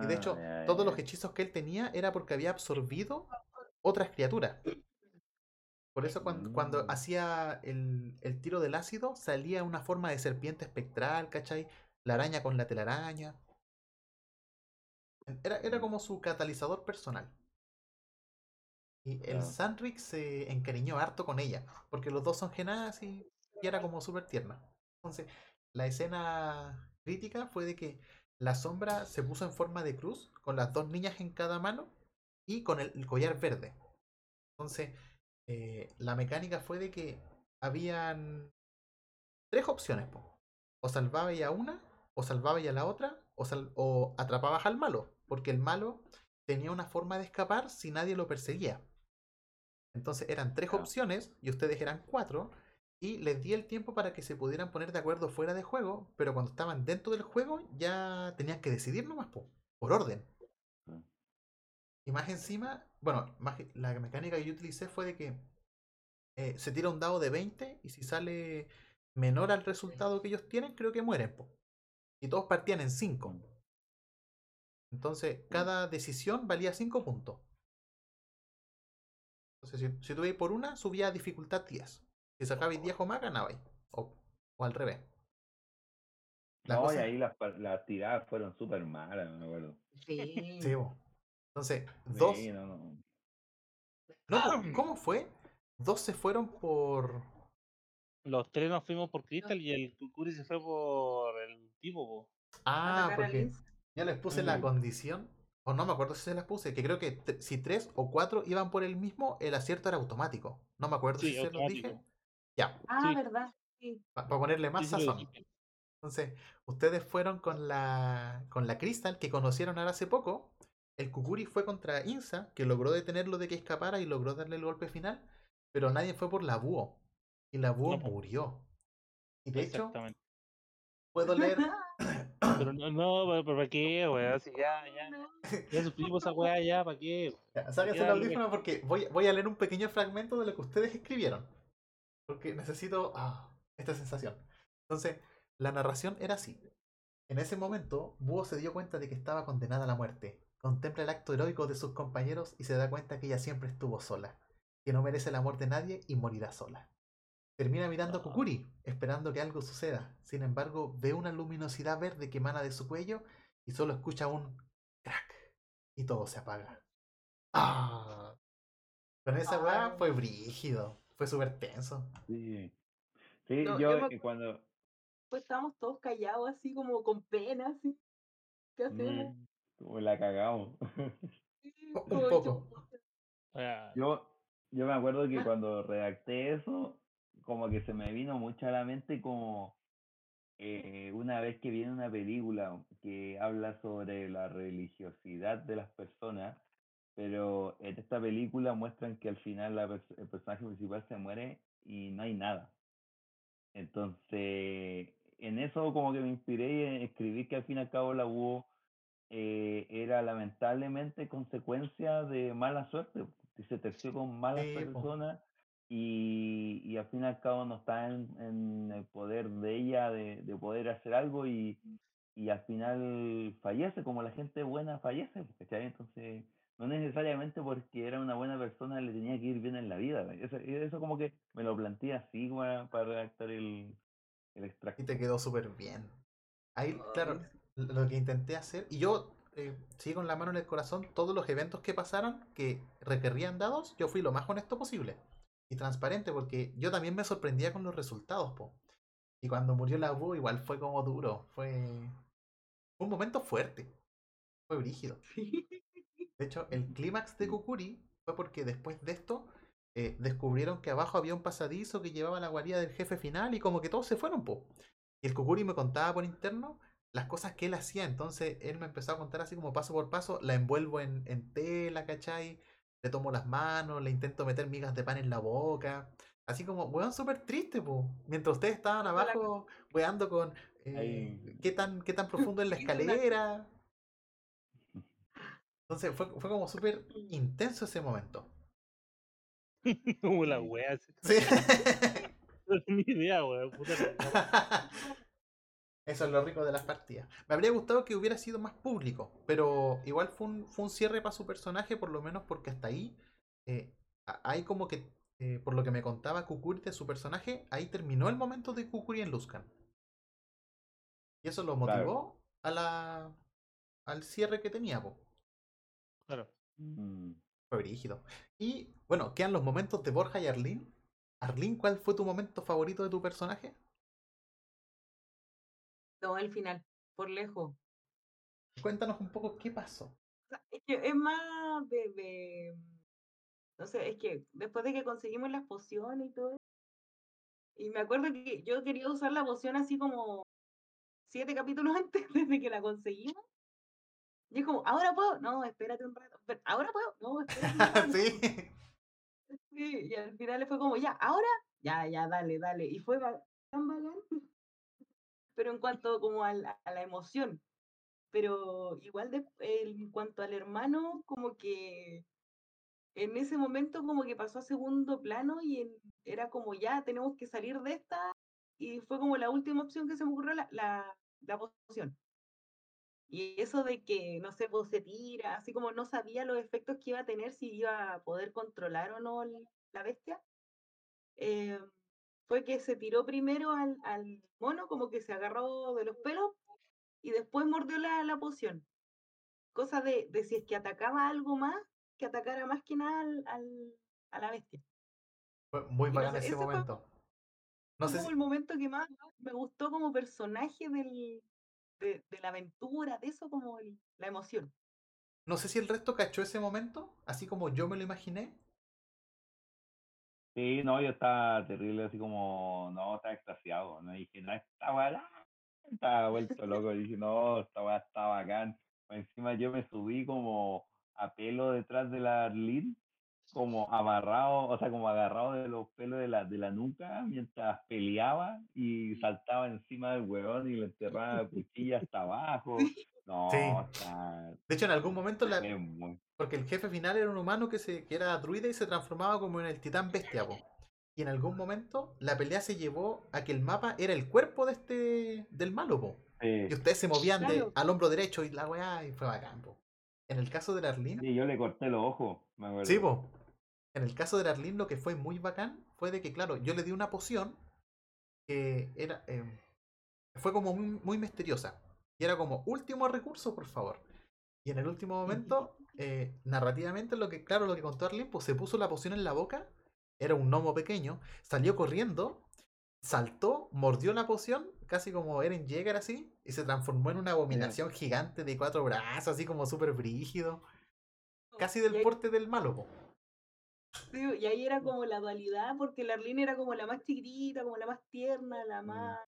y de hecho, Ah, ya, todos los hechizos que él tenía era porque había absorbido otras criaturas. Por eso cuando, cuando Mm. hacía el, el tiro del ácido salía una forma de serpiente espectral, ¿cachai? La araña con la telaraña. Era, era como su catalizador personal. Y el Claro. Sandrick se encariñó harto con ella, porque los dos son genadas y, y era como súper tierna. Entonces, la escena crítica fue de que la sombra se puso en forma de cruz, con las dos niñas en cada mano y con el, el collar verde. Entonces, eh, la mecánica fue de que habían tres opciones. po. O salvabas a una, o salvabas a la otra, o, sal- o atrapabas al malo, porque el malo tenía una forma de escapar si nadie lo perseguía. Entonces eran tres opciones y ustedes eran cuatro. Y les di el tiempo para que se pudieran poner de acuerdo fuera de juego, pero cuando estaban dentro del juego ya tenían que decidir nomás, po, por orden. Mm. Y más encima, bueno, más la mecánica que yo utilicé fue de que eh, se tira un dado de 20 y si sale menor al resultado que ellos tienen, creo que mueren. po. Y todos partían en 5. Mm. Entonces, cada decisión valía 5 puntos. Entonces, si, si ibas por una, subía a dificultad 10. Si sacabais 10 o más, ganabais. O, o al revés. La No, y ahí las, las tiradas fueron súper malas, me acuerdo. Sí. Sí. Entonces, dos. Sí, no, no. No, po, ¿cómo fue? Dos se fueron por. Los tres nos fuimos por Crystal y el Kukuri se fue por el tipo, po. Ah, porque yo les puse la condición. O no me acuerdo si se las puse. Que creo que si tres o cuatro iban por el mismo, el acierto era automático. No me acuerdo Sí, si se los dije. Ya, Ah, Sí. verdad. Sí. para ponerle más Sí, sazón. Entonces, ustedes fueron con la con la Crystal que conocieron ahora hace poco. El Kukuri fue contra Insa, que logró detenerlo de que escapara y logró darle el golpe final. Pero nadie fue por la Búho. Y la Búho No, murió. Y de hecho, puedo leer. Pero no, no, pero, ¿para qué? Si ya, ya, ya sufrimos esa weá ya, ¿para qué? Sáquense el audífono porque voy, voy a leer un pequeño fragmento de lo que ustedes escribieron. Porque necesito ah, esta sensación. Entonces, la narración era así. En ese momento, Búho se dio cuenta de que estaba condenada a la muerte. Contempla el acto heroico de sus compañeros y se da cuenta que ella siempre estuvo sola. Que no merece el amor de nadie y morirá sola. Termina mirando a Ah. Kukuri, esperando que algo suceda. Sin embargo, ve una luminosidad verde que emana de su cuello y solo escucha un crack. Y todo se apaga. ¡Ah! Con esa weá fue brígido. Fue súper tenso. Sí. Sí, No, yo, yo me eh, cuando. Pues estábamos todos callados, así como con pena, así. ¿Qué hacemos? mm, como la cagamos. Sí, Un poco. sea, Yo, yo me acuerdo que Ah. cuando redacté eso, como que se me vino mucho a la mente como eh, una vez que viene una película que habla sobre la religiosidad de las personas, pero en esta película muestran que al final la el personaje principal se muere y no hay nada. Entonces, en eso como que me inspiré y escribí que al fin y al cabo la hubo eh, era lamentablemente consecuencia de mala suerte, se terció con malas Sí, personas y, y al fin y al cabo no está en, en el poder de ella de, de poder hacer algo y, y al final fallece, como la gente buena fallece, ¿cachai? Entonces, no necesariamente porque era una buena persona le tenía que ir bien en la vida. Eso, eso como que me lo planteé así para, para redactar el, el extracto. Y te quedó súper bien. Ahí, Ay, claro, lo que intenté hacer. Y yo, eh, sí, con la mano en el corazón, todos los eventos que pasaron que requerían dados, yo fui lo más honesto posible. Y transparente, porque yo también me sorprendía con los resultados, po. Y cuando murió la Bu, igual fue como duro. Fue, fue un momento fuerte. Fue brígido. De hecho, el clímax de Kukuri fue porque después de esto eh, descubrieron que abajo había un pasadizo que llevaba a la guarida del jefe final y como que todos se fueron, po. Y el Kukuri me contaba por interno las cosas que él hacía. Entonces él me empezó a contar así como paso por paso. La envuelvo en, en tela, ¿cachai? Le tomo las manos, le intento meter migas de pan en la boca. Así como, weón, súper triste, po. Mientras ustedes estaban abajo, weando con eh, qué tan, qué tan profundo es la escalera. Entonces fue, fue como súper intenso ese momento. Como la wea. Sí. Ni idea, puta la- Eso es lo rico de las partidas. Me habría gustado que hubiera sido más público, pero igual fue un, fue un cierre para su personaje, por lo menos porque hasta ahí eh, hay como que, eh, por lo que me contaba Kukuri de su personaje, ahí terminó el momento de Kukuri en Luskan. Y eso lo Claro. motivó a la, al cierre que tenía, po. Claro. Mm. Fue brígido. Y bueno, quedan los momentos de Borja y Arlene. Arlene, ¿cuál fue tu momento favorito de tu personaje? No, el final, por lejos. Cuéntanos un poco qué pasó. Es que es más de, de- No sé, es que después de que conseguimos las pociones y todo eso, y me acuerdo que yo quería usar la poción así como siete capítulos antes desde que la conseguimos. Y es como, ¿ahora puedo? No, espérate un rato. "Pero, ¿Ahora puedo? No, espérate un rato. sí. Sí, y al final fue como, ya, ¿ahora? Ya, ya, dale, dale. Y fue tan bacán. Pero en cuanto como al- a la emoción. Pero igual de, en cuanto al hermano, como que en ese momento como que pasó a segundo plano y en- era como ya, tenemos que salir de esta. Y fue como la última opción que se me ocurrió, la, la, la poción. Y eso de que, no sé, pues se tira, así como no sabía los efectos que iba a tener, si iba a poder controlar o no la bestia, eh, fue que se tiró primero al, al mono, como que se agarró de los pelos y después mordió la, la poción. Cosa de, de si es que atacaba algo más, que atacara más que nada al, al- a la bestia. Fue muy Y no bacán sé, ese ese fue momento. Sé como si, el momento que más me gustó como personaje del, de, de la aventura, de eso como el- la emoción. no sé si el resto cachó ese momento, así como yo me lo imaginé. Sí, no, yo estaba terrible, así como, no, estaba extasiado, no dije, no, estaba la... Estaba vuelto loco, dije, no, esta weá está bacán. Encima yo me subí como a pelo detrás de la Arlene, como amarrado, o sea, como agarrado de los pelos de la, de la nuca mientras peleaba y saltaba encima del huevón y le enterraba la cuchilla hasta abajo. No, Sí. está... De hecho, en algún momento, la, muy- porque el jefe final era un humano que, se, que era druida y se transformaba como en el titán bestia. po. Y en algún momento la pelea se llevó a que el mapa era el cuerpo de este del malo. po. Sí. Y ustedes se movían de, al hombro derecho y la weá y fue bacán. po. En el caso de la Arlene, Sí, yo le corté los ojos, me acuerdo. Sí, po. En el caso de la Arlene, lo que fue muy bacán fue de que, claro, yo le di una poción que era. eh, fue como muy, muy misteriosa. Y era como, último recurso, por favor. Y en el último momento, eh, narrativamente, lo que, claro, lo que contó Arlene, pues se puso la poción en la boca. Era un gnomo pequeño. Salió corriendo. Saltó, mordió la poción, casi como Eren Jäger así, y se transformó en una abominación gigante de cuatro brazos, así como súper brígido. Casi Y del porte del malo, po. Sí, y ahí era como la dualidad, porque la Arlene era como la más chiquitita, como la más tierna, la Mm. más,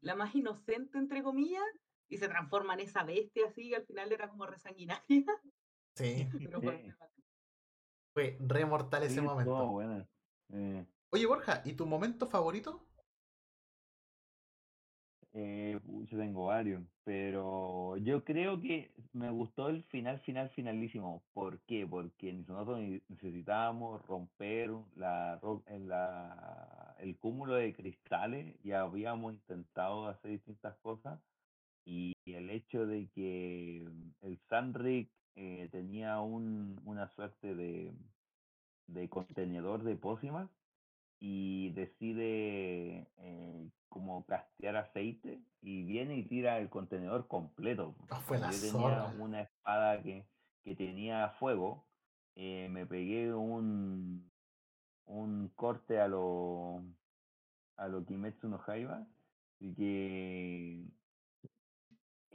la más inocente, entre comillas, y se transforma en esa bestia así, y al final era como resanguinaria. Sí. Pero fue Sí. Fue re mortal ese Sí, momento. Eh, Oye, Borja, ¿y tu momento favorito? Eh, yo tengo varios, pero yo creo que me gustó el final, final, finalísimo. ¿Por qué? Porque nosotros ne- necesitábamos romper la, el cúmulo de cristales y habíamos intentado hacer distintas cosas y el hecho de que el Sanric eh, tenía un, una suerte de, de contenedor de pócimas y decide eh, como castear aceite y viene y tira el contenedor completo. Ah, fue la yo tenía una espada que, que tenía fuego, eh, me pegué un, un corte a lo a lo Kimetsu no Yaiba y que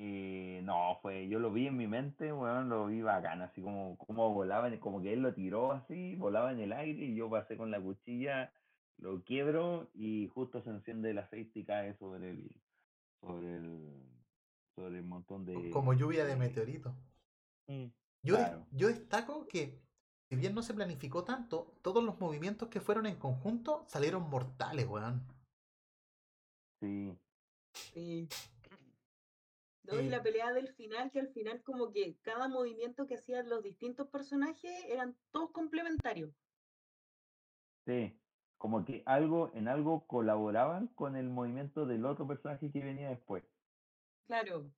eh, no, fue, yo lo vi en mi mente, weón, lo vi bacán, así como, como volaba, como que él lo tiró así, volaba en el aire y yo pasé con la cuchilla, lo quiebro y justo se enciende el aceite y cae sobre el, sobre el, sobre el montón de... Como lluvia de meteoritos. Mm. Yo, yo destaco que, si bien no se planificó tanto, todos los movimientos que fueron en conjunto salieron mortales, weón. Sí, Sí. No, y Eh, la pelea del final, que al final como que cada movimiento que hacían los distintos personajes eran todos complementarios. Sí, como que algo, en algo colaboraban con el movimiento del otro personaje que venía después. Claro.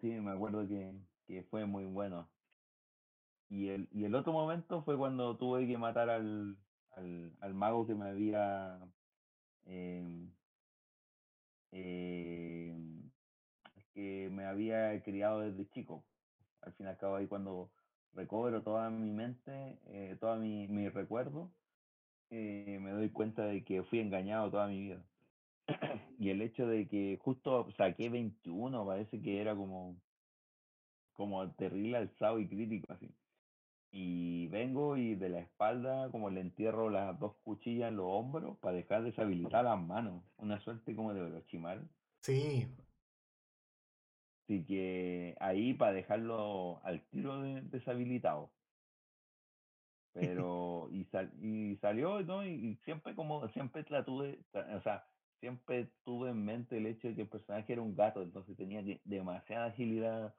Sí, me acuerdo que, que fue muy bueno. Y el, y el otro momento fue cuando tuve que matar al, al, al mago que me había em, que me había criado desde chico. Al fin y al cabo ahí cuando recobro toda mi mente, eh, todo mi, mi recuerdo, eh, me doy cuenta de que fui engañado toda mi vida. y el hecho de que justo saqué 21, parece que era como, como terrible alzado y crítico así. Y vengo y de la espalda como le entierro las dos cuchillas en los hombros para dejar deshabilitar las manos. Una suerte como de Orochimaru. sí, Así que ahí para dejarlo al tiro de- deshabilitado. Pero, y, sal, y salió, ¿no? Y, y siempre como, siempre la tuve, o sea, siempre tuve en mente el hecho de que el personaje era un gato, entonces tenía que- demasiada agilidad,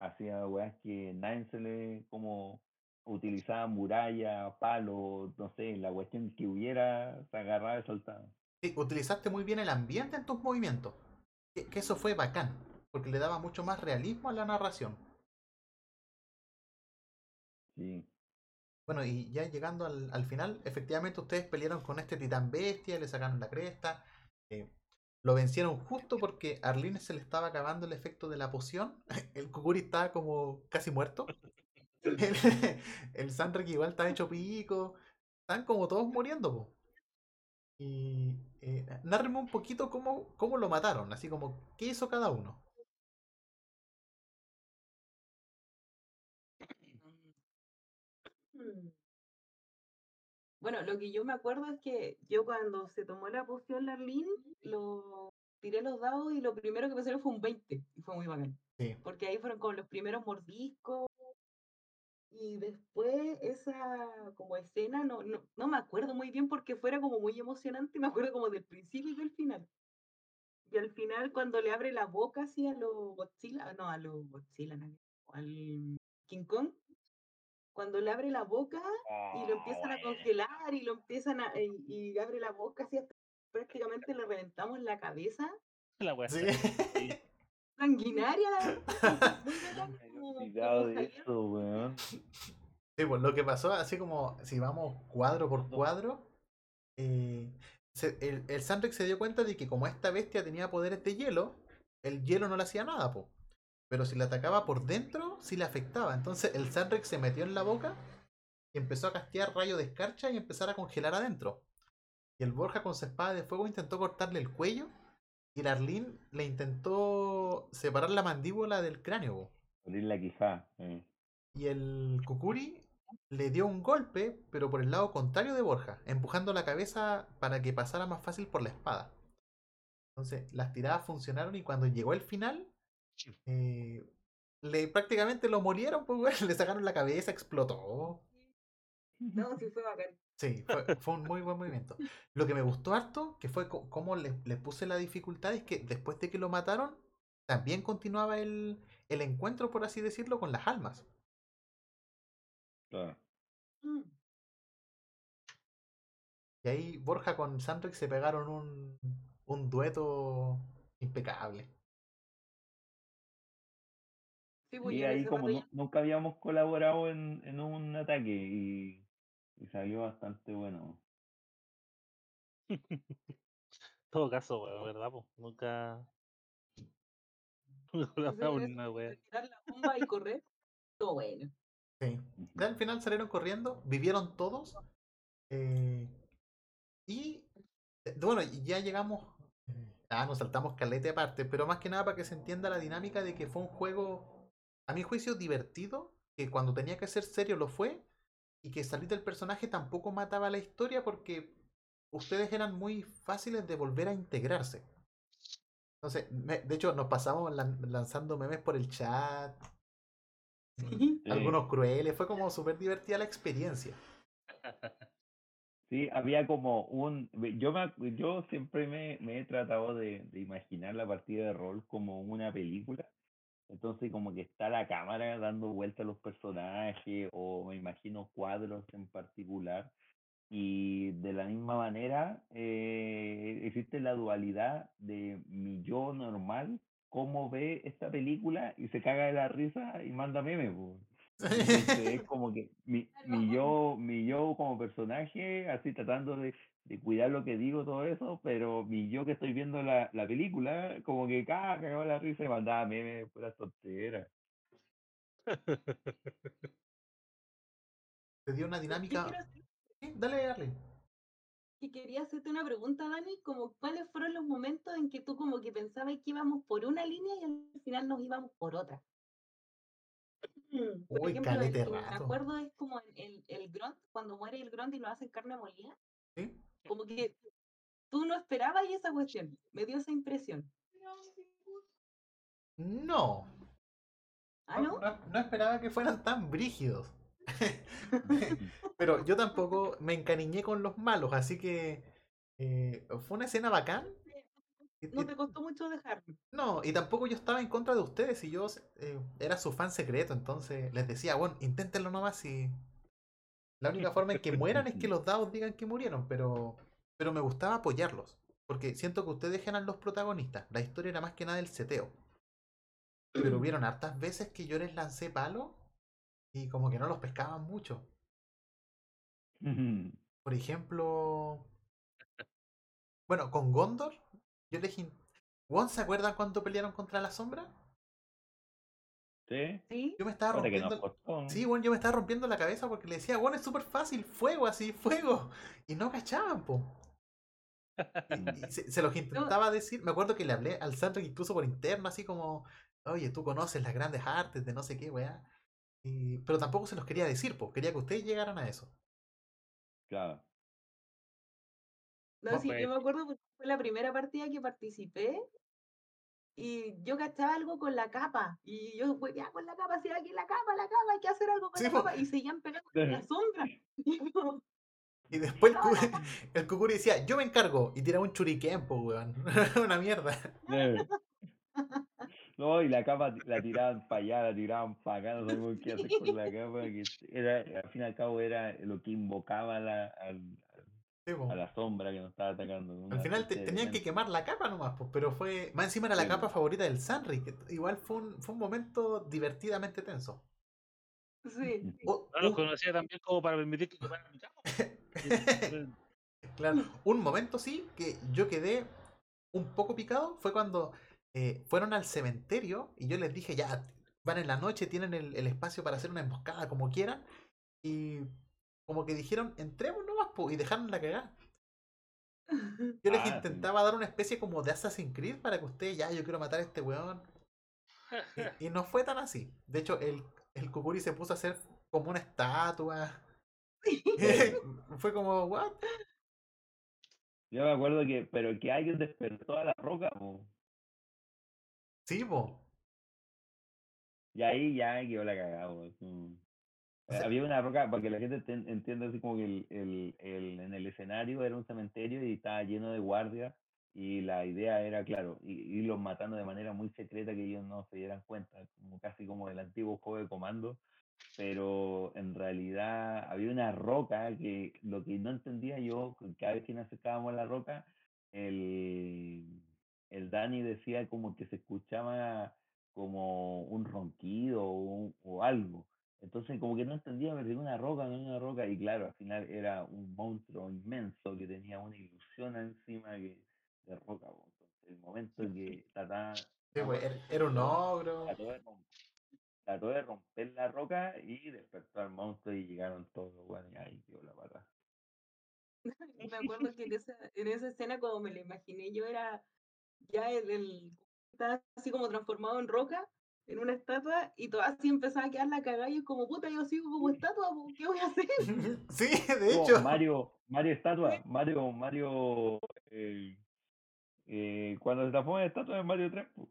hacía weas que nadie se le, como, utilizaba muralla, palo, no sé, la cuestión que hubiera, se agarraba y soltaba. sí, utilizaste muy bien el ambiente en tus movimientos. Que, que eso fue bacán, porque le daba mucho más realismo a la narración. Sí, Bueno, y ya llegando al, al final, efectivamente ustedes pelearon con este titán bestia, le sacaron la cresta. eh, lo vencieron justo porque a Arlene se le estaba acabando el efecto de la poción. El Kukuri estaba como casi muerto. El, el Sandrak igual está hecho pico. Están como todos muriendo, po. Y eh, un poquito cómo, cómo lo mataron, así como qué hizo cada uno. Mm. Bueno, lo que yo me acuerdo es que yo cuando se tomó la poción Larlín, lo tiré los dados y lo primero que me fue un 20 y fue muy bacán. Sí. Porque ahí fueron como los primeros mordiscos y después esa como escena, no, no, no me acuerdo muy bien porque fuera como muy emocionante, me acuerdo como del principio y del final. Y al final cuando le abre la boca así a los Godzilla, no, a los Godzilla, no, al King Kong, cuando le abre la boca y lo empiezan a congelar y lo empiezan a y, y abre la boca así hasta prácticamente le reventamos la cabeza La wea Sí. sanguinaria olvidado como de eso, weón. Sí, pues lo que pasó, así como si vamos cuadro por cuadro, eh, se- el, el Sandrex se dio cuenta de que como esta bestia tenía poderes de hielo, el hielo no le hacía nada, po. Pero si le atacaba por dentro, sí le afectaba. Entonces el Sandrex se metió en la boca y empezó a castear rayo de escarcha y empezar a congelar adentro. Y el Borja con su espada de fuego intentó cortarle el cuello y el Arlín le intentó separar la mandíbula del cráneo. po. Abrir la quijada. eh. Y el Kukuri le dio un golpe, pero por el lado contrario de Borja, empujando la cabeza para que pasara más fácil por la espada. Entonces, las tiradas funcionaron y cuando llegó el final, eh, le prácticamente lo molieron, pues, le sacaron la cabeza, explotó. no sí fue bacán Sí, fue, fue un muy buen movimiento. Lo que me gustó harto, que fue cómo le, le puse la dificultad, es que después de que lo mataron, también continuaba el, el encuentro, por así decirlo, con las almas. Claro. Mm. Y ahí Borja con Sandrix se pegaron un, un dueto impecable. Sí pues Y ahí como nunca habíamos colaborado en, en un ataque y, y salió bastante bueno. todo caso, weón, ¿verdad? po? Nunca. Una wea. tirar la bomba y correr todo bueno Sí. Ya al final salieron corriendo, vivieron todos. eh, y eh, bueno, ya llegamos. eh, Ah, nos saltamos calete aparte, pero más que nada para que se entienda la dinámica de que fue un juego, a mi juicio, divertido, que cuando tenía que ser serio lo fue, y que salir del personaje tampoco mataba la historia porque ustedes eran muy fáciles de volver a integrarse. Entonces, me- de hecho, nos pasamos lan- lanzando memes por el chat, Sí. Algunos crueles, fue como súper divertida la experiencia. Sí, había como un... Yo, me, yo siempre me, me he tratado de, de imaginar la partida de rol como una película Entonces como que está la cámara dando vuelta a los personajes o me imagino cuadros en particular. Y de la misma manera eh, existe la dualidad de mi yo normal, cómo ve esta película y se caga de la risa y manda memes. Entonces es como que mi, mi, yo, mi yo como personaje, así tratando de, de, cuidar lo que digo, todo eso, pero mi yo que estoy viendo la, la película, como que caga, cagaba la risa y mandaba memes, pura tonteras. Te dio una dinámica. ¿Sí? Dale, Arlen. Y quería hacerte una pregunta, Dani, como cuáles fueron los momentos en que tú como que pensabas que íbamos por una línea y al final nos íbamos por otra. Por Uy, ejemplo, el me acuerdo es como el, el, el grunt, cuando muere el grunt y lo hacen carne molida. ¿Sí? Como que tú no esperabas esa cuestión. Me dio esa impresión. No. ¿Ah, no? No, no esperaba que fueran tan brígidos. Pero yo tampoco me encariñé con los malos, así que eh, fue una escena bacán. No te costó mucho dejarme. No, y tampoco yo estaba en contra de ustedes y yo eh, era su fan secreto, entonces les decía, bueno, inténtenlo nomás y la única forma en que mueran es que los dados digan que murieron, pero, pero me gustaba apoyarlos, porque siento que ustedes eran los protagonistas, la historia era más que nada el seteo. Pero hubieron hartas veces que yo les lancé palo y como que no los pescaban mucho. Por ejemplo, bueno, con Gondor, yo les... ¿Won se acuerdan cuando pelearon contra la sombra? ¿Sí? ¿Sí? Yo me estaba rompiendo... Sí, bueno, yo me estaba rompiendo la cabeza porque le decía, bueno, es súper fácil, fuego así, fuego. Y no cachaban, po. Y, y se, se los intentaba decir. Me acuerdo que le hablé al Sandra incluso por interno, así como, oye, tú conoces las grandes artes de no sé qué, weá. Y- pero tampoco se los quería decir, po. Quería que ustedes llegaran a eso. Claro. No, No, sí, pues. yo me acuerdo porque fue la primera partida que participé y yo cachaba algo con la capa y yo, pues ya con la capa, si aquí la capa, la capa, hay que hacer algo con Sí, la po. capa y seguían pegando con la sombra. Y después el, cu- el Kukuri decía, yo me encargo. Y tiraba un churiquén, po, weón. Una mierda. No, y la capa la tiraban para allá, la tiraban para acá, no sabemos qué hacer con la capa, que era, al fin y al cabo era lo que invocaba la, al- Sí, a la sombra que nos estaba atacando. Al final te- tenían que quemar la capa nomás, pues, pero fue. Más encima era la Sí. capa favorita del Sanri, que igual fue un, fue un momento divertidamente tenso. sí. O- No los un- conocía también como para permitir que quemaran mi cama. claro, un momento sí que yo quedé un poco picado fue cuando eh, fueron al cementerio y yo les dije, ya, van en la noche, tienen el, el espacio para hacer una emboscada como quieran. Y como que dijeron, entremos nomás, y dejaron la cagada. Yo les Ah, sí. intentaba dar una especie como de Assassin's Creed para que ustedes, ya, yo quiero matar a este weón. Y, y no fue tan así. De hecho, el, el Kukuri se puso a hacer como una estatua. fue como, what? Yo me acuerdo que, pero que alguien despertó a la roca, po. Sí, po. y ahí ya quedó la cagada, po, Había una roca, para que la gente entienda así como que el, el, el, en el escenario era un cementerio y estaba lleno de guardias y la idea era, claro, irlos matando de manera muy secreta que ellos no se dieran cuenta, como casi como el antiguo juego de comando, pero en realidad había una roca que lo que no entendía yo, cada vez que nos acercábamos a la roca, el, el Dani decía como que se escuchaba como un ronquido o, o algo. Entonces como que no entendía, me una roca, no una roca, y claro, al final era un monstruo inmenso que tenía una ilusión encima que, de roca. Entonces, el momento en que trataba, Sí, po, era, era un ogro. trató de, rom- trató de romper la roca y despertó al monstruo y llegaron todos, bueno, y ahí quedó la pata. Me acuerdo que en esa, en esa escena, como me la imaginé, yo era ya el, el estaba así como transformado en roca, en una estatua, y todo así empezaba a quedar la cagada, y yo como puta, yo sigo como estatua, ¿qué voy a hacer? Sí, de hecho. Mario, Mario estatua, Mario, Mario, eh, eh, cuando se transforma en estatua es Mario 3. po.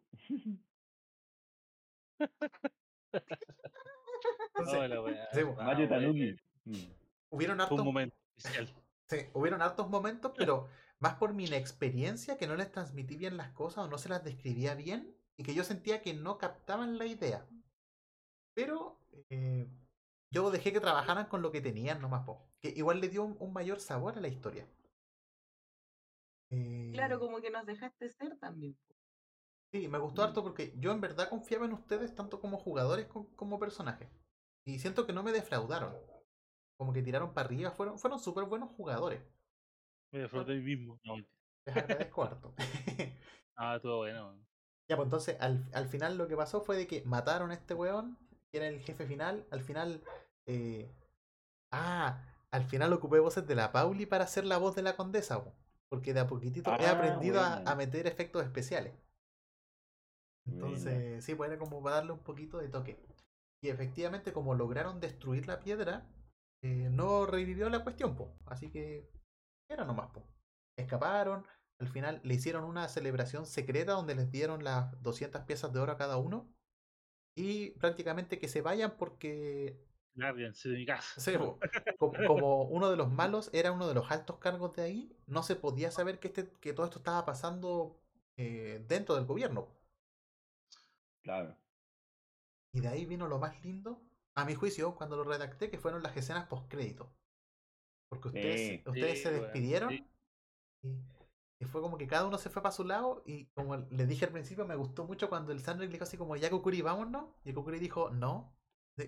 Entonces, la wea. sí, Mario. Tanuki. Mm. hubieron Fue hartos, un momento especial. sí, hubieron hartos momentos, pero más por mi inexperiencia que no les transmití bien las cosas o no se las describía bien y que yo sentía que no captaban la idea. Pero eh, yo dejé que trabajaran con lo que tenían nomás, po, que igual le dio un, mayor sabor a la historia. Claro, eh como que nos dejaste ser también. Sí, me gustó harto porque yo en verdad confiaba en ustedes tanto como jugadores como personajes. Y siento que no me defraudaron. Como que tiraron para arriba, fueron, fueron súper buenos jugadores. Me defraudé mí mismo. Les agradezco harto. ah, todo bueno. Ya, pues entonces al, al, final lo que pasó fue de que mataron a este weón, que era el jefe final. Al final. Eh... Ah, al final ocupé voces de la Pauli para hacer la voz de la condesa, porque de a poquitito he ah, aprendido a, a meter efectos especiales. Entonces, sí, pues era como para darle un poquito de toque. Y efectivamente, como lograron destruir la piedra, eh, no revivió la cuestión, po. Así que era nomás, po. Escaparon, al final le hicieron una celebración secreta donde les dieron las 200 piezas de oro a cada uno. Y prácticamente que se vayan porque... Lárguense de mi casa. Sí, como, uno de los malos era uno de los altos cargos de ahí, no se podía saber que, este, que todo esto estaba pasando eh, dentro del gobierno. Claro. Y de ahí vino lo más lindo, a mi juicio, cuando lo redacté, que fueron las escenas post-crédito. Porque ustedes, ustedes se despidieron y, fue como que cada uno se fue para su lado y como les dije al principio, me gustó mucho cuando el Sandrick dijo así como, ya Kukuri, vámonos. Y Kukuri dijo, no.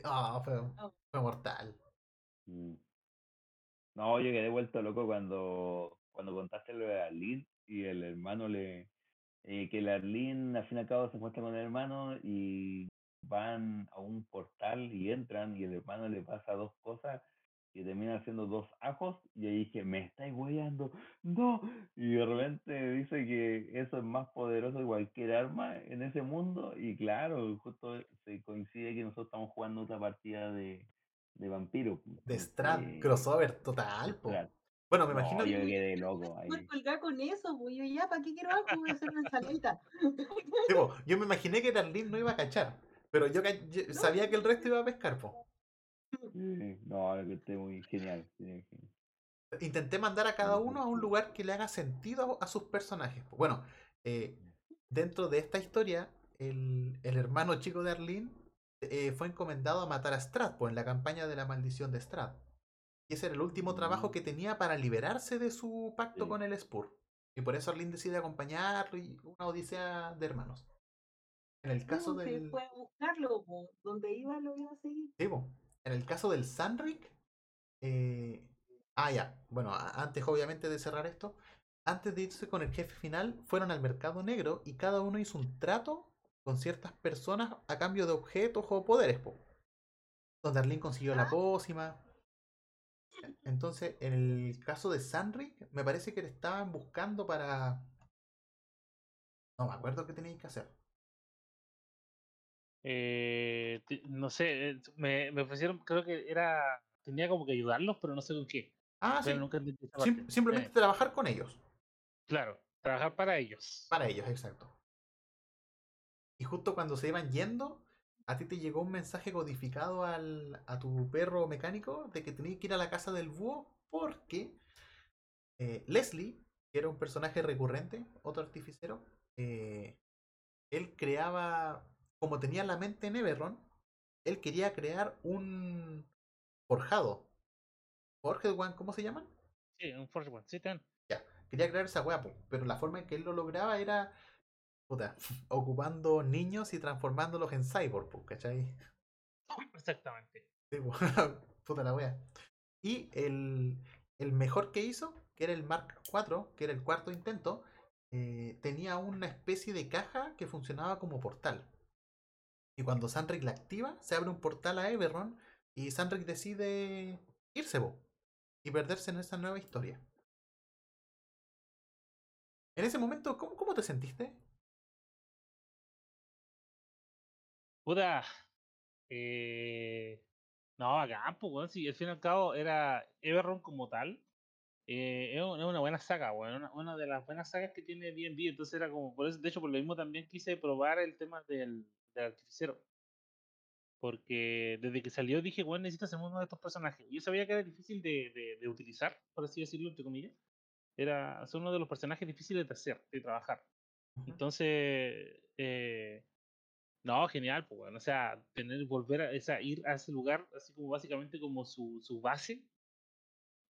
Ah, fue, oh. fue, mortal. Mm. No, yo quedé vuelto loco cuando, cuando contaste lo de Alin y el hermano le, eh, que la Arlene al fin y al cabo se encuentra con el hermano y van a un portal y entran y el hermano le pasa dos cosas y termina haciendo dos ajos y ahí dije, me estáis hueando, no, y de repente dice que eso es más poderoso que cualquier arma en ese mundo y claro, justo se coincide que nosotros estamos jugando otra partida de, de vampiro. Pues, de Strad, crossover total, bueno, me imagino que. Yo quedé loco ahí. colgar con eso, pues yo ya, ¿para qué quiero algo? Voy a hacer una ensaladita. yo me imaginé que Darlene no iba a cachar, pero yo, sabía que el resto iba a pescar, po. No, que esté muy genial, Intenté mandar a cada uno a un lugar que le haga sentido a, sus personajes. Bueno, eh, dentro de esta historia, el, el hermano chico de Arlene eh, fue encomendado a matar a Strad, pues, en la campaña de la maldición de Strad. Y ese era el último trabajo que tenía para liberarse de su pacto con el Spur. Y por eso Arlene decide acompañarlo y una odisea de hermanos. En el caso del. Fue a buscarlo, donde iba lo iba a seguir. Sí, en el caso del Sanric. Eh... Ah, ya. Bueno, antes obviamente de cerrar esto. Antes de irse con el jefe final, fueron al mercado negro y cada uno hizo un trato con ciertas personas a cambio de objetos o poderes. Po. Donde Arlene consiguió la ah. pócima, entonces, en el caso de Sanric, me parece que le estaban buscando para. No me acuerdo qué tenéis que hacer. Eh, no sé, eh, me, me, ofrecieron, creo que era. Tenía como que ayudarlos, pero no sé con qué. Ah, sí. simplemente trabajar con ellos. Claro, trabajar para ellos. Para ellos, exacto. Y justo cuando se iban yendo, a ti te llegó un mensaje codificado al, a tu perro mecánico de que tenías que ir a la casa del búho porque eh, Leslie, que era un personaje recurrente, otro artificero, eh, él creaba, como tenía la mente en Everron, él quería crear un forjado. Forged One, ¿cómo se llaman? Sí, un Forged One, sí, ten. Ya, quería crear esa weá, pero la forma en que él lo lograba era ocupando niños y transformándolos en cyborg, ¿cachai? Exactamente. puta la wea. Y el, el, mejor que hizo, que era el Mark IV, que era el cuarto intento, eh, tenía una especie de caja que funcionaba como portal. Y cuando Sanric la activa, se abre un portal a Everron y Sanric decide irse y perderse en esa nueva historia. En ese momento, ¿cómo, te sentiste? Puta. Eh, no, acá, pues, si al fin y al cabo era Everron como tal. Eh, es una buena saga, bueno, una, de las buenas sagas que tiene D&D, entonces era como, por eso, de hecho, por lo mismo también quise probar el tema del, del artificero. Porque desde que salió dije, bueno, necesito hacer uno de estos personajes. Yo sabía que era difícil de, de, utilizar, por así decirlo, entre comillas. Era, son uno de los personajes difíciles de hacer, de trabajar. Entonces, eh, no, genial, pues, bueno, o sea, tener, volver a, o sea, ir a ese lugar, así como básicamente como su, su base,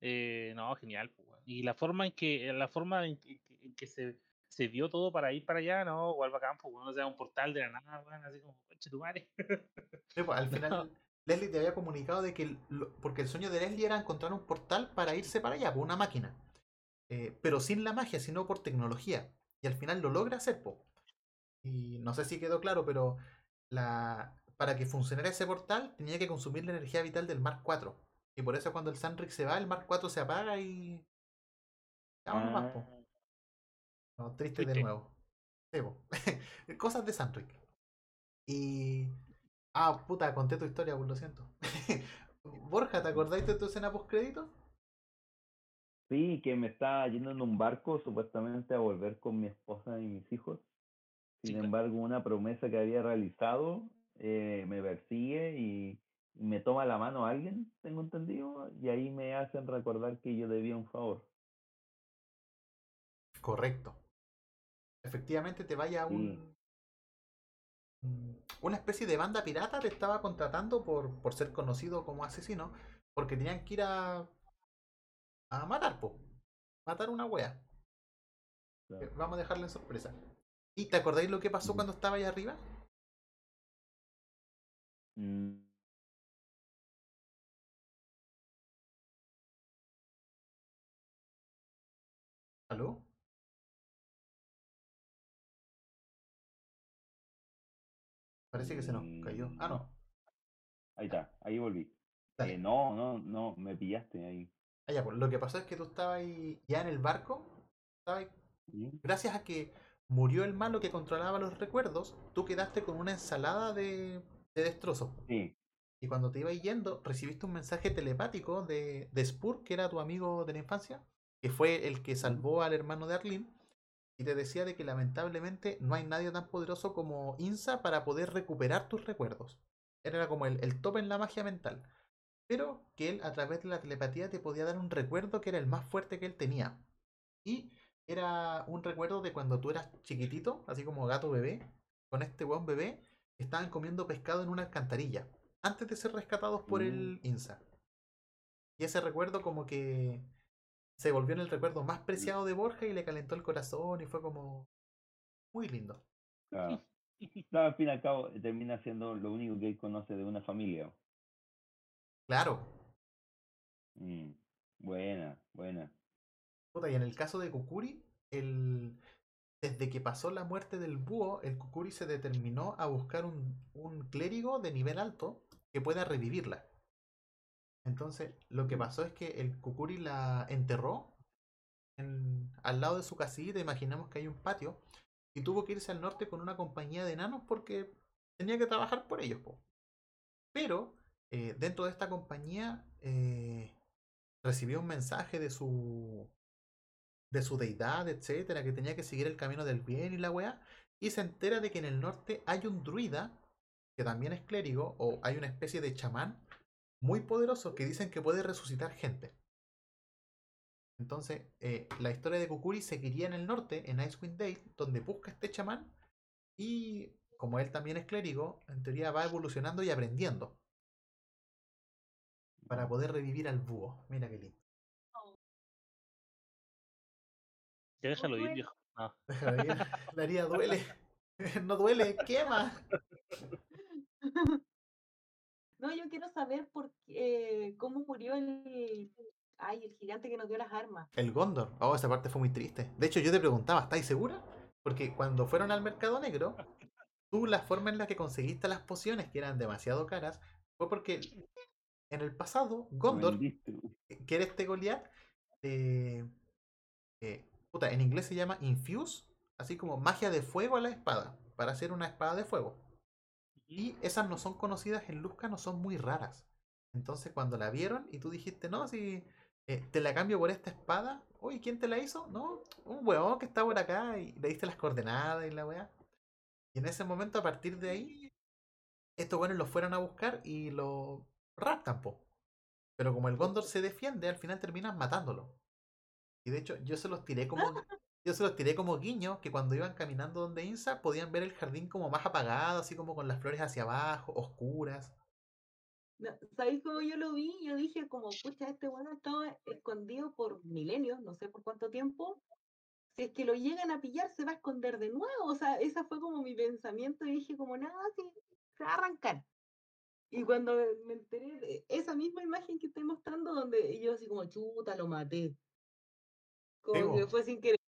eh, no, genial, pues, bueno. Y la forma en que, la forma en que, en que se, se dio todo para ir para allá, no, igual bacán, pues, bueno, o sea, un portal de la nada, bueno, así como, coche tu madre. Sí, pues, al final Leslie te había comunicado de que, el- lo- porque el sueño de Leslie era encontrar un portal para irse para allá, por una máquina. Eh, pero sin la magia, sino por tecnología. Y al final lo logra hacer, po. Y no sé si quedó claro, pero la, para que funcionara ese portal tenía que consumir la energía vital del Mark IV. Y por eso cuando el Sunrick se va, el Mark IV se apaga y... Más, po. No, triste de nuevo. Sí, po. Cosas de Sunrick. Y... Ah, puta, conté tu historia, pues lo siento. Borja, ¿te acordáis de tu escena post crédito? sí, que me estaba yendo en un barco supuestamente a volver con mi esposa y mis hijos. Sí, Sin claro. embargo, una promesa que había realizado eh, me persigue y me toma la mano alguien, tengo entendido, y ahí me hacen recordar que yo debía un favor. Correcto. Efectivamente te vaya a un... un- Una especie de banda pirata te estaba contratando por, por ser conocido como asesino, porque tenían que ir a... a matar, po. Matar una wea. Claro. Vamos a dejarle en sorpresa. ¿Y te acordáis lo que pasó cuando estaba ahí arriba? Mm, ¿Aló? Parece que se nos cayó. Ah, no. Ahí está, ahí volví. Eh, no, no, no, me pillaste ahí. Ah, ya, pues, lo que pasó es que tú estabas ahí ya en el barco. estabas ¿Sí? Gracias a que murió el malo que controlaba los recuerdos, tú quedaste con una ensalada de, de destrozos. Sí, Y cuando te ibas yendo, recibiste un mensaje telepático de, de Spur, que era tu amigo de la infancia, que fue el que salvó al hermano de Arlene, y te decía de que lamentablemente no hay nadie tan poderoso como Insa para poder recuperar tus recuerdos. Era como el, el top en la magia mental. Pero que él a través de la telepatía te podía dar un recuerdo que era el más fuerte que él tenía. Y era un recuerdo de cuando tú eras chiquitito, así como gato bebé, con este buen bebé, estaban comiendo pescado en una alcantarilla, antes de ser rescatados por el INSA. Y ese recuerdo como que se volvió en el recuerdo más preciado de Borja y le calentó el corazón y fue como muy lindo. claro. No, al fin y al cabo eh, termina siendo lo único que él conoce de una familia. Claro. Mm, buena, buena. Puta, y en el caso de Kukuri, el... desde que pasó la muerte del búho, el Kukuri se determinó a buscar un, un clérigo de nivel alto que pueda revivirla. Entonces, lo que pasó es que el Kukuri la enterró en- al lado de su casillita, imaginemos que hay un patio, y tuvo que irse al norte con una compañía de enanos porque tenía que trabajar por ellos. po. Pero eh, dentro de esta compañía eh, recibió un mensaje de su de su deidad, etcétera, que tenía que seguir el camino del bien y la weá, y se entera de que en el norte hay un druida, que también es clérigo, o hay una especie de chamán muy poderoso que dicen que puede resucitar gente. Entonces, eh, la historia de Kukuri seguiría en el norte, en Icewind Dale, donde busca este chamán, y como él también es clérigo, en teoría va evolucionando y aprendiendo para poder revivir al búho. Mira qué lindo. Ya déjalo ir, duele. viejo. No. Déjame ver, La herida duele. No duele, quema. No, yo quiero saber por qué, eh, cómo murió el, ay, el gigante que nos dio las armas. El Gondor. Oh, esa parte fue muy triste. De hecho, yo te preguntaba, ¿estáis segura? Porque cuando fueron al mercado negro, tú la forma en la que conseguiste las pociones, que eran demasiado caras, fue porque en el pasado, Gondor, que era este Goliath, eh, eh, puta, en inglés se llama infuse, así como magia de fuego a la espada, para hacer una espada de fuego. Y esas no son conocidas en Luzca, no son muy raras. Entonces cuando la vieron y tú dijiste, no, si eh, te la cambio por esta espada, oye, ¿quién te la hizo? No, un huevón que está por acá y le diste las coordenadas y la weá. Y en ese momento, a partir de ahí, estos buenos los fueron a buscar y lo raptan, po. Pero como el Gondor se defiende, al final terminan matándolo. Y de hecho, yo se los tiré como, yo se los tiré como guiño que cuando iban caminando donde Insa podían ver el jardín como más apagado, así como con las flores hacia abajo, oscuras. ¿Sabéis cómo yo lo vi? Yo dije como, pucha, este bueno estaba escondido por milenios, no sé por cuánto tiempo. Si es que lo llegan a pillar, se va a esconder de nuevo. O sea, esa fue como mi pensamiento y dije como, nada, sí, se va a arrancar. Y cuando me enteré de esa misma imagen que estoy mostrando, donde yo así como, chuta, lo maté. Como que fue sin querer.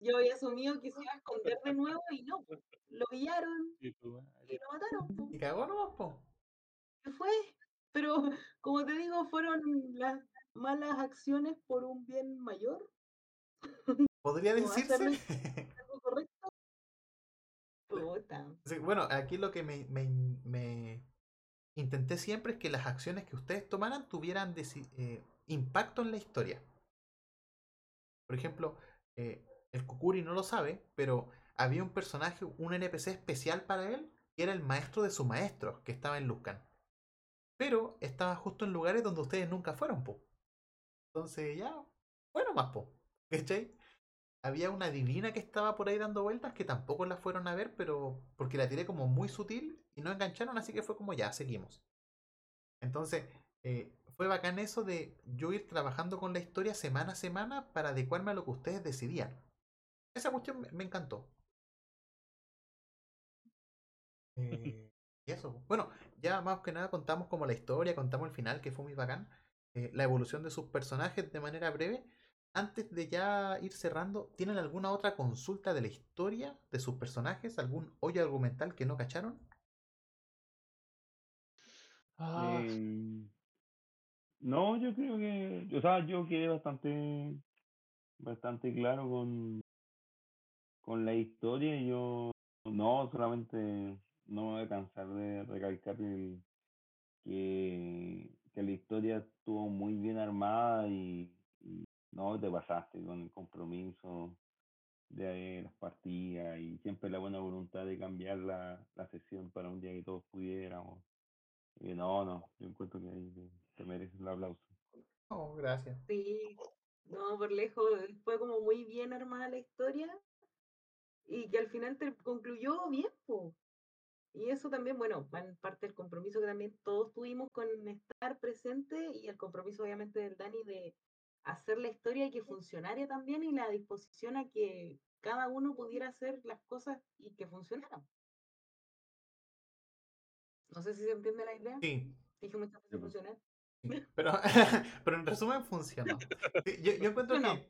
Yo había asumido que se iba a esconder de nuevo y no. Lo pillaron y lo mataron. Y cagó nomás, po. ¿Qué fue? Pero, como te digo, fueron las malas acciones por un bien mayor. ¿Podría decirse? ¿Algo correcto? bueno, aquí lo que me, me, intenté siempre es que las acciones que ustedes tomaran tuvieran eh, impacto en la historia. Por ejemplo, eh, el Kukuri no lo sabe, pero había un personaje, un NPC especial para él, que era el maestro de su maestro, que estaba en Luskan. Pero estaba justo en lugares donde ustedes nunca fueron, po. Entonces ya, bueno más, po. ¿Cachai? Había una divina que estaba por ahí dando vueltas que tampoco la fueron a ver, pero porque la tiré como muy sutil y no engancharon, así que fue como ya, seguimos. Entonces, eh, fue bacán eso de yo ir trabajando con la historia semana a semana para adecuarme a lo que ustedes decidían. Esa cuestión me, encantó. Eh, y eso. Bueno, ya más que nada contamos como la historia, contamos el final, que fue muy bacán. Eh, la evolución de sus personajes de manera breve. Antes de ya ir cerrando, ¿tienen alguna otra consulta de la historia de sus personajes? ¿Algún hoyo argumental que no cacharon? Ah. Em, no, yo creo que, o sea, yo quedé bastante, bastante claro con, con la historia. Yo no solamente no me voy a cansar de recalcar que, que la historia estuvo muy bien armada y, no te pasaste con el compromiso de las partidas y siempre la buena voluntad de cambiar la, la sesión para un día que todos pudiéramos. Y no, no, yo encuentro que ahí te mereces el aplauso. Oh, gracias. Sí, no, por lejos, fue como muy bien armada la historia y que al final te concluyó bien, pues. Y eso también, bueno, parte del compromiso que también todos tuvimos con estar presente y el compromiso obviamente del Dani de hacer la historia y que funcionara también y la disposición a que cada uno pudiera hacer las cosas y que funcionaran. No sé si se entiende la idea. Sí. Dije muchas veces funcionar. Pero, pero en resumen funcionó. Yo, yo encuentro que,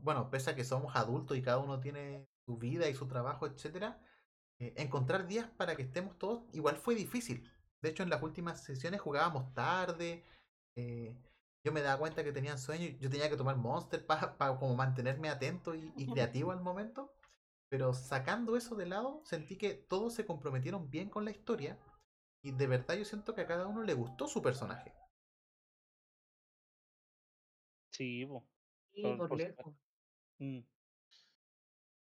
bueno, pese a que somos adultos y cada uno tiene su vida y su trabajo, etcétera, eh, encontrar días para que estemos todos igual fue difícil. De hecho, en las últimas sesiones jugábamos tarde. Eh, yo me daba cuenta que tenían sueño. Yo tenía que tomar Monster para como mantenerme atento y, creativo al momento. Pero sacando eso de lado, sentí que todos se comprometieron bien con la historia. Y de verdad yo siento que a cada uno le gustó su personaje. Sí, por, lejos. Mm.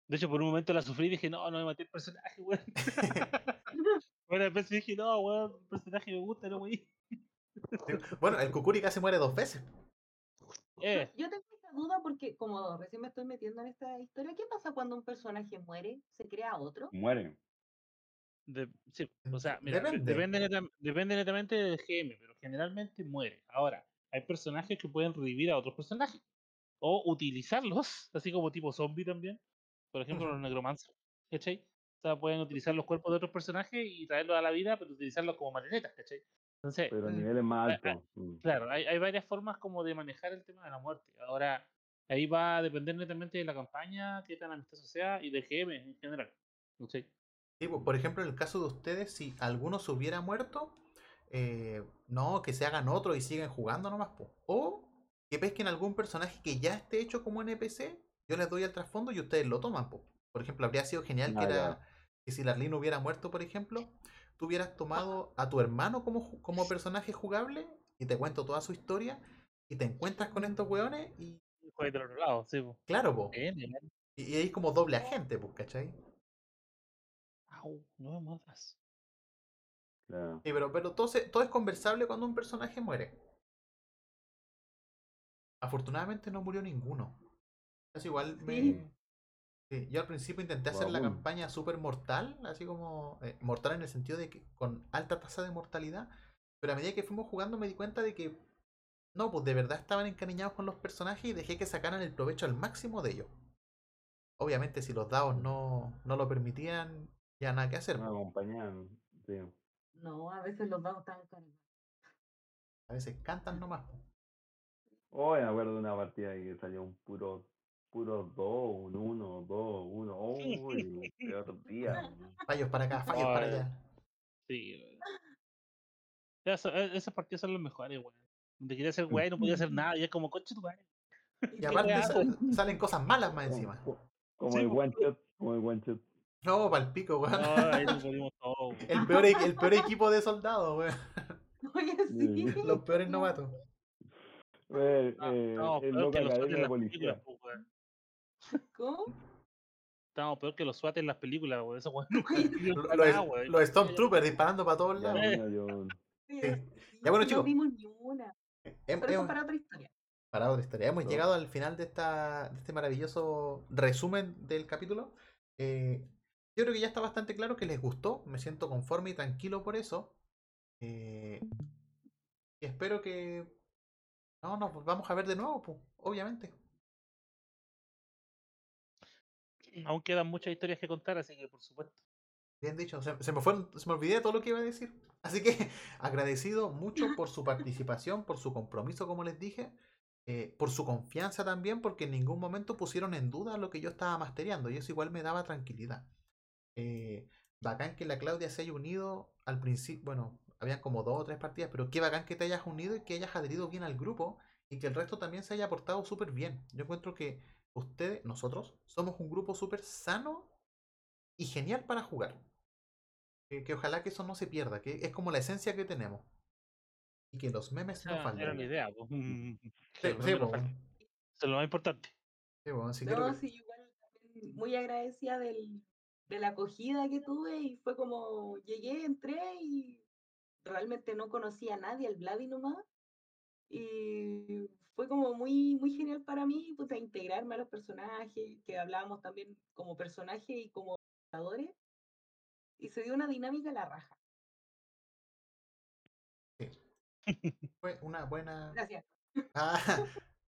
De hecho, por un momento la sufrí y dije, no, no me maté el personaje, weón. bueno, después dije, no, weón, el personaje me gusta, no voy. bueno, el Kukuri casi muere dos veces. Eh. Yo tengo esta duda porque, como recién me estoy metiendo en esta historia, ¿qué pasa cuando un personaje muere? ¿Se crea otro? Muere. sí, o sea, mira, depende. Depende, netamente del GM, pero generalmente muere. Ahora, hay personajes que pueden revivir a otros personajes o utilizarlos, así como tipo zombie también, por ejemplo, los necromancers, ¿cachai? O sea, pueden utilizar los cuerpos de otros personajes y traerlos a la vida, pero utilizarlos como marionetas, ¿cachai? Entonces, pero a mm, niveles más altos. Mm. Claro, hay, hay, varias formas como de manejar el tema de la muerte. Ahora, ahí va a depender netamente de la campaña, qué tan amistoso sea y del GM en general. ¿cachai? Sí, pues, por ejemplo, en el caso de ustedes, si alguno se hubiera muerto, eh, no, que se hagan otro y siguen jugando nomás. Po. O que pesquen algún personaje que ya esté hecho como NPC yo les doy el trasfondo y ustedes lo toman. Por ejemplo, habría sido genial que, era, que si Larlín hubiera muerto, por ejemplo, tú hubieras tomado a tu hermano como, como personaje jugable y te cuento toda su historia y te encuentras con estos weones y... Juegas del otro lado, sí. Claro, po. Y, ahí como doble agente, pues, ¿cachai? Au, no me matas. Claro. Sí, pero, pero todo, todo es conversable cuando un personaje muere. Afortunadamente no murió ninguno Es igual me. Sí. sí, yo al principio intenté hacer la campaña super mortal, así como. eh, mortal en el sentido de que con alta tasa de mortalidad. Pero a medida que fuimos jugando me di cuenta de que. No, pues de verdad estaban encariñados con los personajes y dejé que sacaran el provecho al máximo de ellos. Obviamente, si los dados no, no lo permitían, ya nada que hacer. Me acompañan. Sí. No, a veces los dados están. A veces cantan nomás. Hoy me acuerdo de una partida que salió un puro, puro 2, un 1, 2, 1. Uy, peor día. Fallos para acá, fallos para allá. Sí. Eso- e- esas partidas son las mejores, weón. Donde quería ser weón y no podía hacer nada. Y es como, coche tu madre. Y aparte salen cosas malas más encima. como Sí, el po. one shot, como el one shot. No, para el pico, weón. No, ahí nos morimos todos. El peor, e- el peor equipo de soldados, weón. Oye, Sí. sí. Los peores novatos. Eh, Ah, eh, el peor que los SWAT en las películas, weón. ¿Cómo? Estábamos peor que los SWAT en las películas, weón. Eso, sirvió Los, los Stormtroopers disparando para todos lados. Eh. Ya, bueno, no chicos. vimos ni una. Hem- Pero eso hemos- para otra historia. para otra historia. Hemos No. llegado al final de, esta, de este maravilloso resumen del capítulo. Eh, yo creo que ya está bastante claro que les gustó. Me siento conforme y tranquilo por eso. Eh, y espero que. No, nos vamos a ver de nuevo, pues, obviamente. Aún quedan muchas historias que contar, así que por supuesto. Bien dicho, se, se me fueron, se me olvidé de todo lo que iba a decir. Así que agradecido mucho por su participación, por su compromiso, como les dije, eh, por su confianza también, porque en ningún momento pusieron en duda lo que yo estaba mastereando y eso igual me daba tranquilidad. Eh, bacán que la Claudia se haya unido al principio, bueno, habían como dos o tres partidas, pero qué bacán que te hayas unido y que hayas adherido bien al grupo y que el resto también se haya portado súper bien. Yo encuentro que ustedes, nosotros, somos un grupo súper sano y genial para jugar. Que, que ojalá que eso no se pierda, que es como la esencia que tenemos. Y que los memes no era falten. la idea, po. Sí, sí, no. Eso es lo más importante. sí, po, sí, creo No, que- sí, igual también muy agradecida del, de la acogida que tuve y fue como llegué, entré y realmente no conocía a nadie, al Vladi nomás. Y fue como muy, muy genial para mí, puta, integrarme a los personajes, que hablábamos también como personaje y como jugadores. Y se dio una dinámica a la raja. fue una buena, Gracias. ah,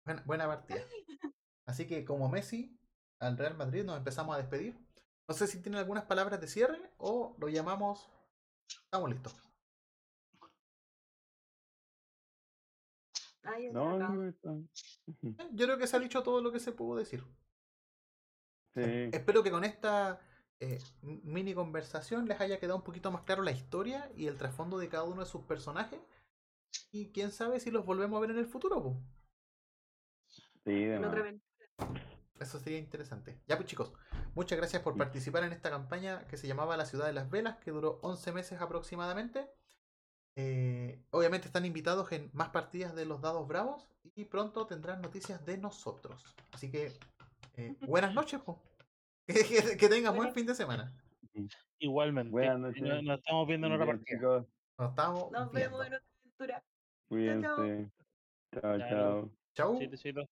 buena, buena partida. Así que como Messi al Real Madrid nos empezamos a despedir. No sé si tienen algunas palabras de cierre o lo llamamos. Estamos listos. Ay, No, no, está. Eh, Yo creo que se ha dicho todo lo que se pudo decir. Sí. Espero que con esta eh, mini conversación les haya quedado un poquito más claro la historia y el trasfondo de cada uno de sus personajes. Y quién sabe si los volvemos a ver en el futuro. po. Sí, de. Eso sería interesante. Ya pues chicos, muchas gracias por Sí. participar en esta campaña que se llamaba La Ciudad de las Velas, que duró 11 meses aproximadamente. Eh, obviamente están invitados en más partidas de los Dados Bravos y pronto tendrán noticias de nosotros. Así que eh, buenas noches. po. Que, que- que tengan buen fin de semana. Igualmente. Buenas noches. Nos, nos estamos viendo en otra partida. chicos, Nos estamos Nos viendo. vemos en otra aventura. chao. cuídense. Chao, chao. Chau. Chaito, chaito.